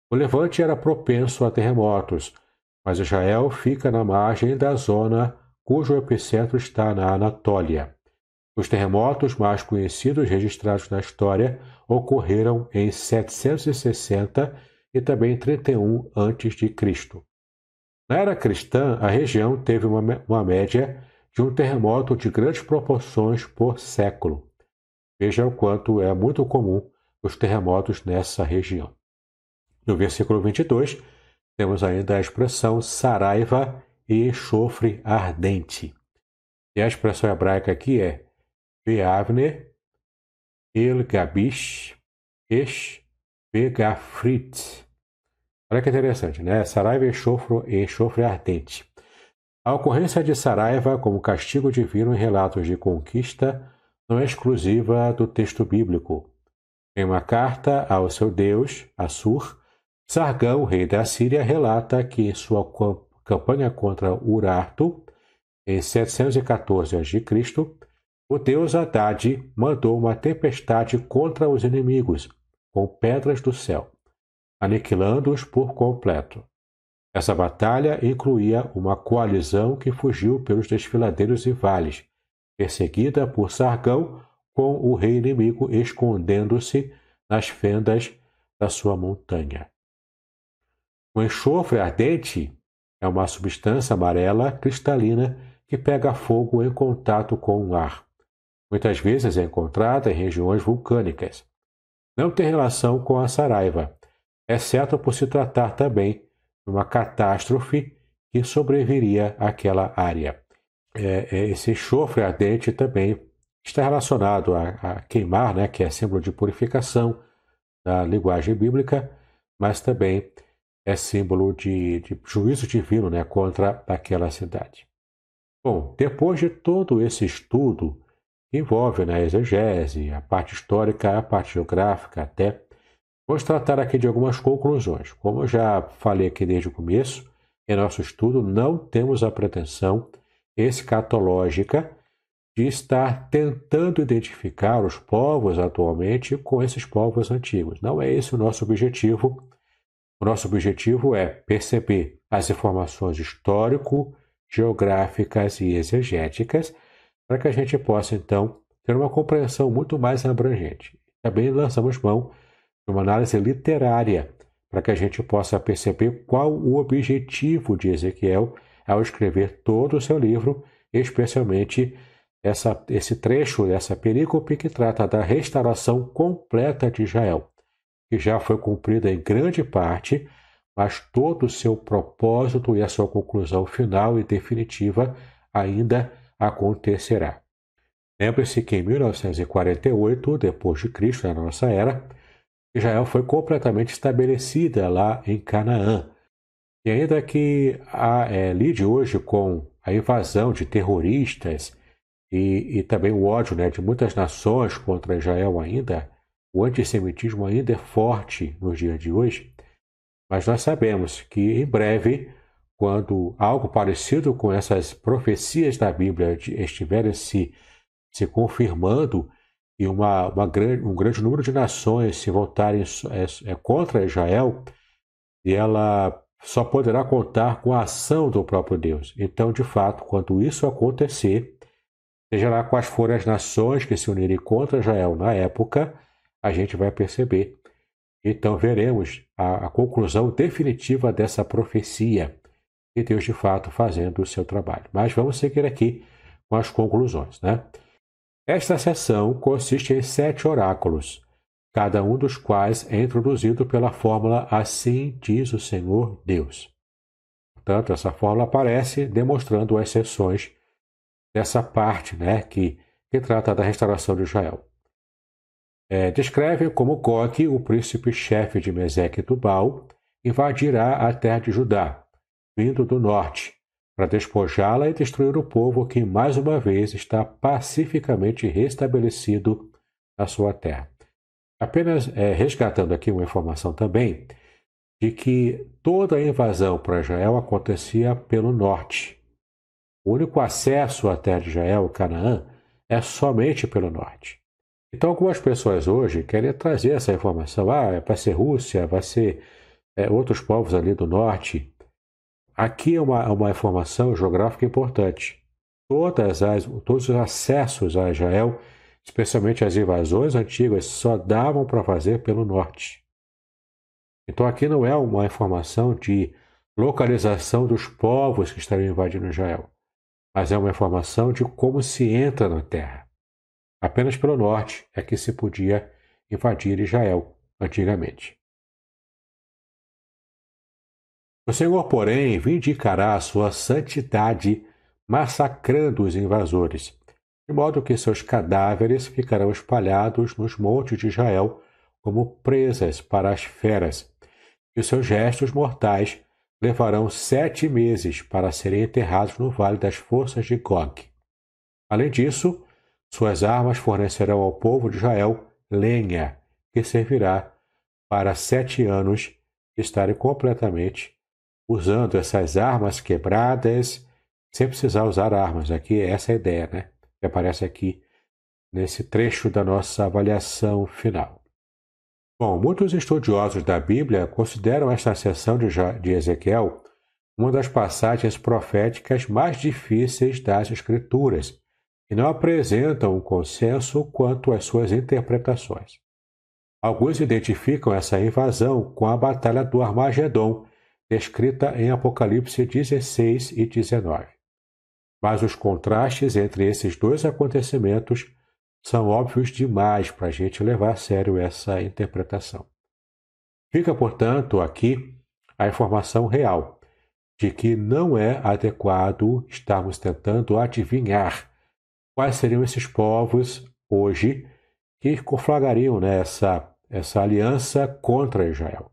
O levante era propenso a terremotos, mas Israel fica na margem da zona cujo epicentro está na Anatólia. Os terremotos mais conhecidos registrados na história ocorreram em 760 e também em 31 a.C. Na era cristã, a região teve uma, uma média de um terremoto de grandes proporções por século. Veja o quanto é muito comum os terremotos nessa região. No versículo 22, temos ainda a expressão saraiva e enxofre ardente. E a expressão hebraica aqui é Beavner, El Gabish, Esh Begafrit. Olha que interessante, né? Saraiva e enxofre, enxofre ardente. A ocorrência de Saraiva como castigo divino em relatos de conquista não é exclusiva do texto bíblico. Em uma carta ao seu deus, Assur, Sargão, rei da Síria, relata que em sua campanha contra Urartu, em 714 a.C., o deus Haddad mandou uma tempestade contra os inimigos, com pedras do céu, aniquilando-os por completo. Essa batalha incluía uma coalizão que fugiu pelos desfiladeiros e vales, perseguida por Sargão, com o rei inimigo escondendo-se nas fendas da sua montanha. O enxofre ardente é uma substância amarela cristalina que pega fogo em contato com o ar. Muitas vezes é encontrada em regiões vulcânicas. Não tem relação com a saraiva, exceto por se tratar também uma catástrofe que sobreviria àquela área. É, é, esse enxofre ardente também está relacionado a, a, queimar, né, que é símbolo de purificação da linguagem bíblica, mas também é símbolo de, de juízo divino né, contra aquela cidade. Bom, depois de todo esse estudo, que envolve né, a exegese, a parte histórica, a parte geográfica até, vamos tratar aqui de algumas conclusões. Como eu já falei aqui desde o começo, em nosso estudo não temos a pretensão escatológica de estar tentando identificar os povos atualmente com esses povos antigos. Não é esse o nosso objetivo o nosso objetivo é perceber as informações histórico, geográficas e exegéticas para que a gente possa, então, ter uma compreensão muito mais abrangente. Também lançamos mão uma análise literária para que a gente possa perceber qual o objetivo de Ezequiel ao escrever todo o seu livro, especialmente essa, esse trecho dessa perícope que trata da restauração completa de Israel que já foi cumprida em grande parte, mas todo o seu propósito e a sua conclusão final e definitiva ainda acontecerá. Lembre-se que em 1948, depois de Cristo, na nossa era, Israel foi completamente estabelecida lá em Canaã. E ainda que a, é, lide hoje com a invasão de terroristas e, e também o ódio né, de muitas nações contra Israel ainda, o antissemitismo ainda é forte nos dias de hoje, mas nós sabemos que em breve, quando algo parecido com essas profecias da Bíblia estiverem se, se confirmando e uma, uma grande, um grande número de nações se voltarem é, é, contra Israel, e ela só poderá contar com a ação do próprio Deus. Então, de fato, quando isso acontecer, seja lá quais forem as nações que se unirem contra Israel na época, a gente vai perceber. Então veremos a, a conclusão definitiva dessa profecia e Deus de fato fazendo o seu trabalho. Mas vamos seguir aqui com as conclusões, né? Esta sessão consiste em sete oráculos, cada um dos quais é introduzido pela fórmula Assim diz o Senhor Deus. Portanto, essa fórmula aparece demonstrando as sessões dessa parte né, que, que trata da restauração de Israel. É, descreve como Coque, o príncipe-chefe de Meseque e Tubal, invadirá a terra de Judá, vindo do norte, para despojá-la e destruir o povo que mais uma vez está pacificamente restabelecido na sua terra. Apenas é, resgatando aqui uma informação também de que toda a invasão para Israel acontecia pelo norte. O único acesso à terra de Israel, Canaã, é somente pelo norte. Então, algumas pessoas hoje querem trazer essa informação. Ah, para ser Rússia, vai ser é, outros povos ali do norte. Aqui é uma, uma informação geográfica importante. Todas as, todos os acessos a Israel, especialmente as invasões antigas, só davam para fazer pelo norte. Então, aqui não é uma informação de localização dos povos que estariam invadindo Israel, mas é uma informação de como se entra na terra. Apenas pelo norte é que se podia invadir Israel antigamente. O Senhor, porém, vindicará a sua santidade, massacrando os invasores, de modo que seus cadáveres ficarão espalhados nos montes de Israel, como presas para as feras, e seus restos mortais levarão sete meses para serem enterrados no Vale das Forças de Gog. Além disso, suas armas fornecerão ao povo de Israel lenha, que servirá para sete anos estarem completamente usando essas armas quebradas, sem precisar usar armas. Aqui essa é a ideia, né? Que aparece aqui nesse trecho da nossa avaliação final. Bom, muitos estudiosos da Bíblia consideram esta seção de Ezequiel uma das passagens proféticas mais difíceis das Escrituras e não apresentam um consenso quanto às suas interpretações. Alguns identificam essa invasão com a Batalha do Armagedon, descrita em Apocalipse 16 e 19. Mas os contrastes entre esses dois acontecimentos são óbvios demais para a gente levar a sério essa interpretação. Fica, portanto, aqui a informação real de que não é adequado estarmos tentando adivinhar quais seriam esses povos hoje que conflagrariam né, essa, essa aliança contra Israel.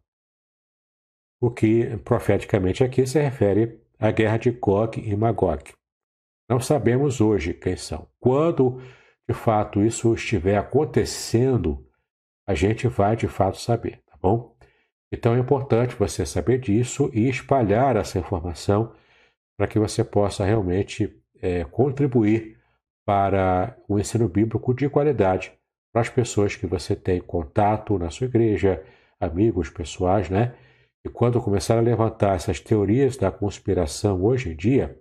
O que profeticamente aqui se refere à guerra de Gog e Magog. Não sabemos hoje quem são. Quando de fato isso estiver acontecendo, a gente vai de fato saber, tá bom? Então é importante você saber disso e espalhar essa informação para que você possa realmente é, contribuir para o ensino bíblico de qualidade para as pessoas que você tem contato na sua igreja, amigos pessoais, né? E quando começar a levantar essas teorias da conspiração hoje em dia,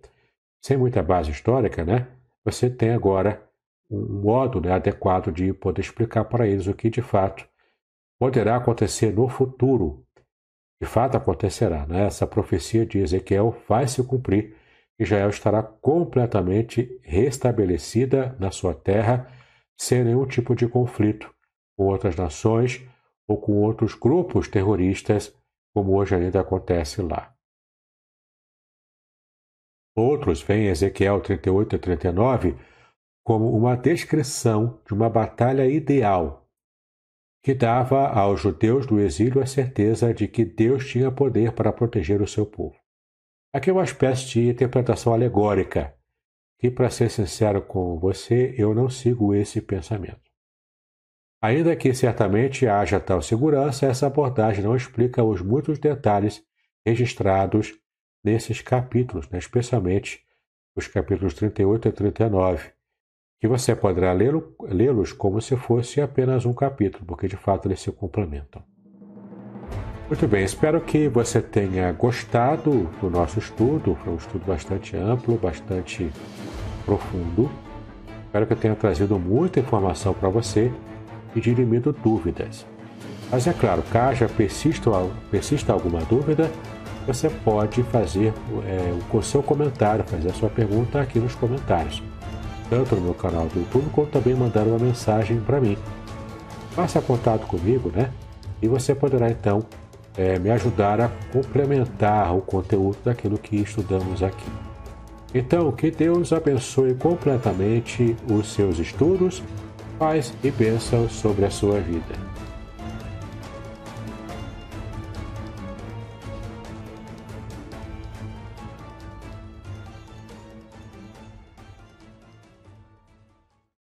sem muita base histórica, né? Você tem agora um modo né, adequado de poder explicar para eles o que de fato poderá acontecer no futuro. De fato acontecerá, né? Essa profecia de Ezequiel vai se cumprir. Israel estará completamente restabelecida na sua terra, sem nenhum tipo de conflito com outras nações ou com outros grupos terroristas, como hoje ainda acontece lá. Outros veem Ezequiel 38 e 39 como uma descrição de uma batalha ideal, que dava aos judeus do exílio a certeza de que Deus tinha poder para proteger o seu povo. Aqui é uma espécie de interpretação alegórica, que, para ser sincero com você, eu não sigo esse pensamento. Ainda que certamente haja tal segurança, essa abordagem não explica os muitos detalhes registrados nesses capítulos, né? especialmente os capítulos 38 e 39, que você poderá lê-los como se fosse apenas um capítulo, porque de fato eles se complementam. Muito bem, espero que você tenha gostado do nosso estudo. Foi um estudo bastante amplo, bastante profundo. Espero que eu tenha trazido muita informação para você e dirimido dúvidas. Mas é claro, caso persista, persista alguma dúvida, você pode fazer é, o seu comentário, fazer a sua pergunta aqui nos comentários tanto no meu canal do YouTube, como também mandar uma mensagem para mim. Faça contato comigo, né? E você poderá então é, me ajudar a complementar o conteúdo daquilo que estudamos aqui. Então, que Deus abençoe completamente os seus estudos, paz e bênção sobre a sua vida.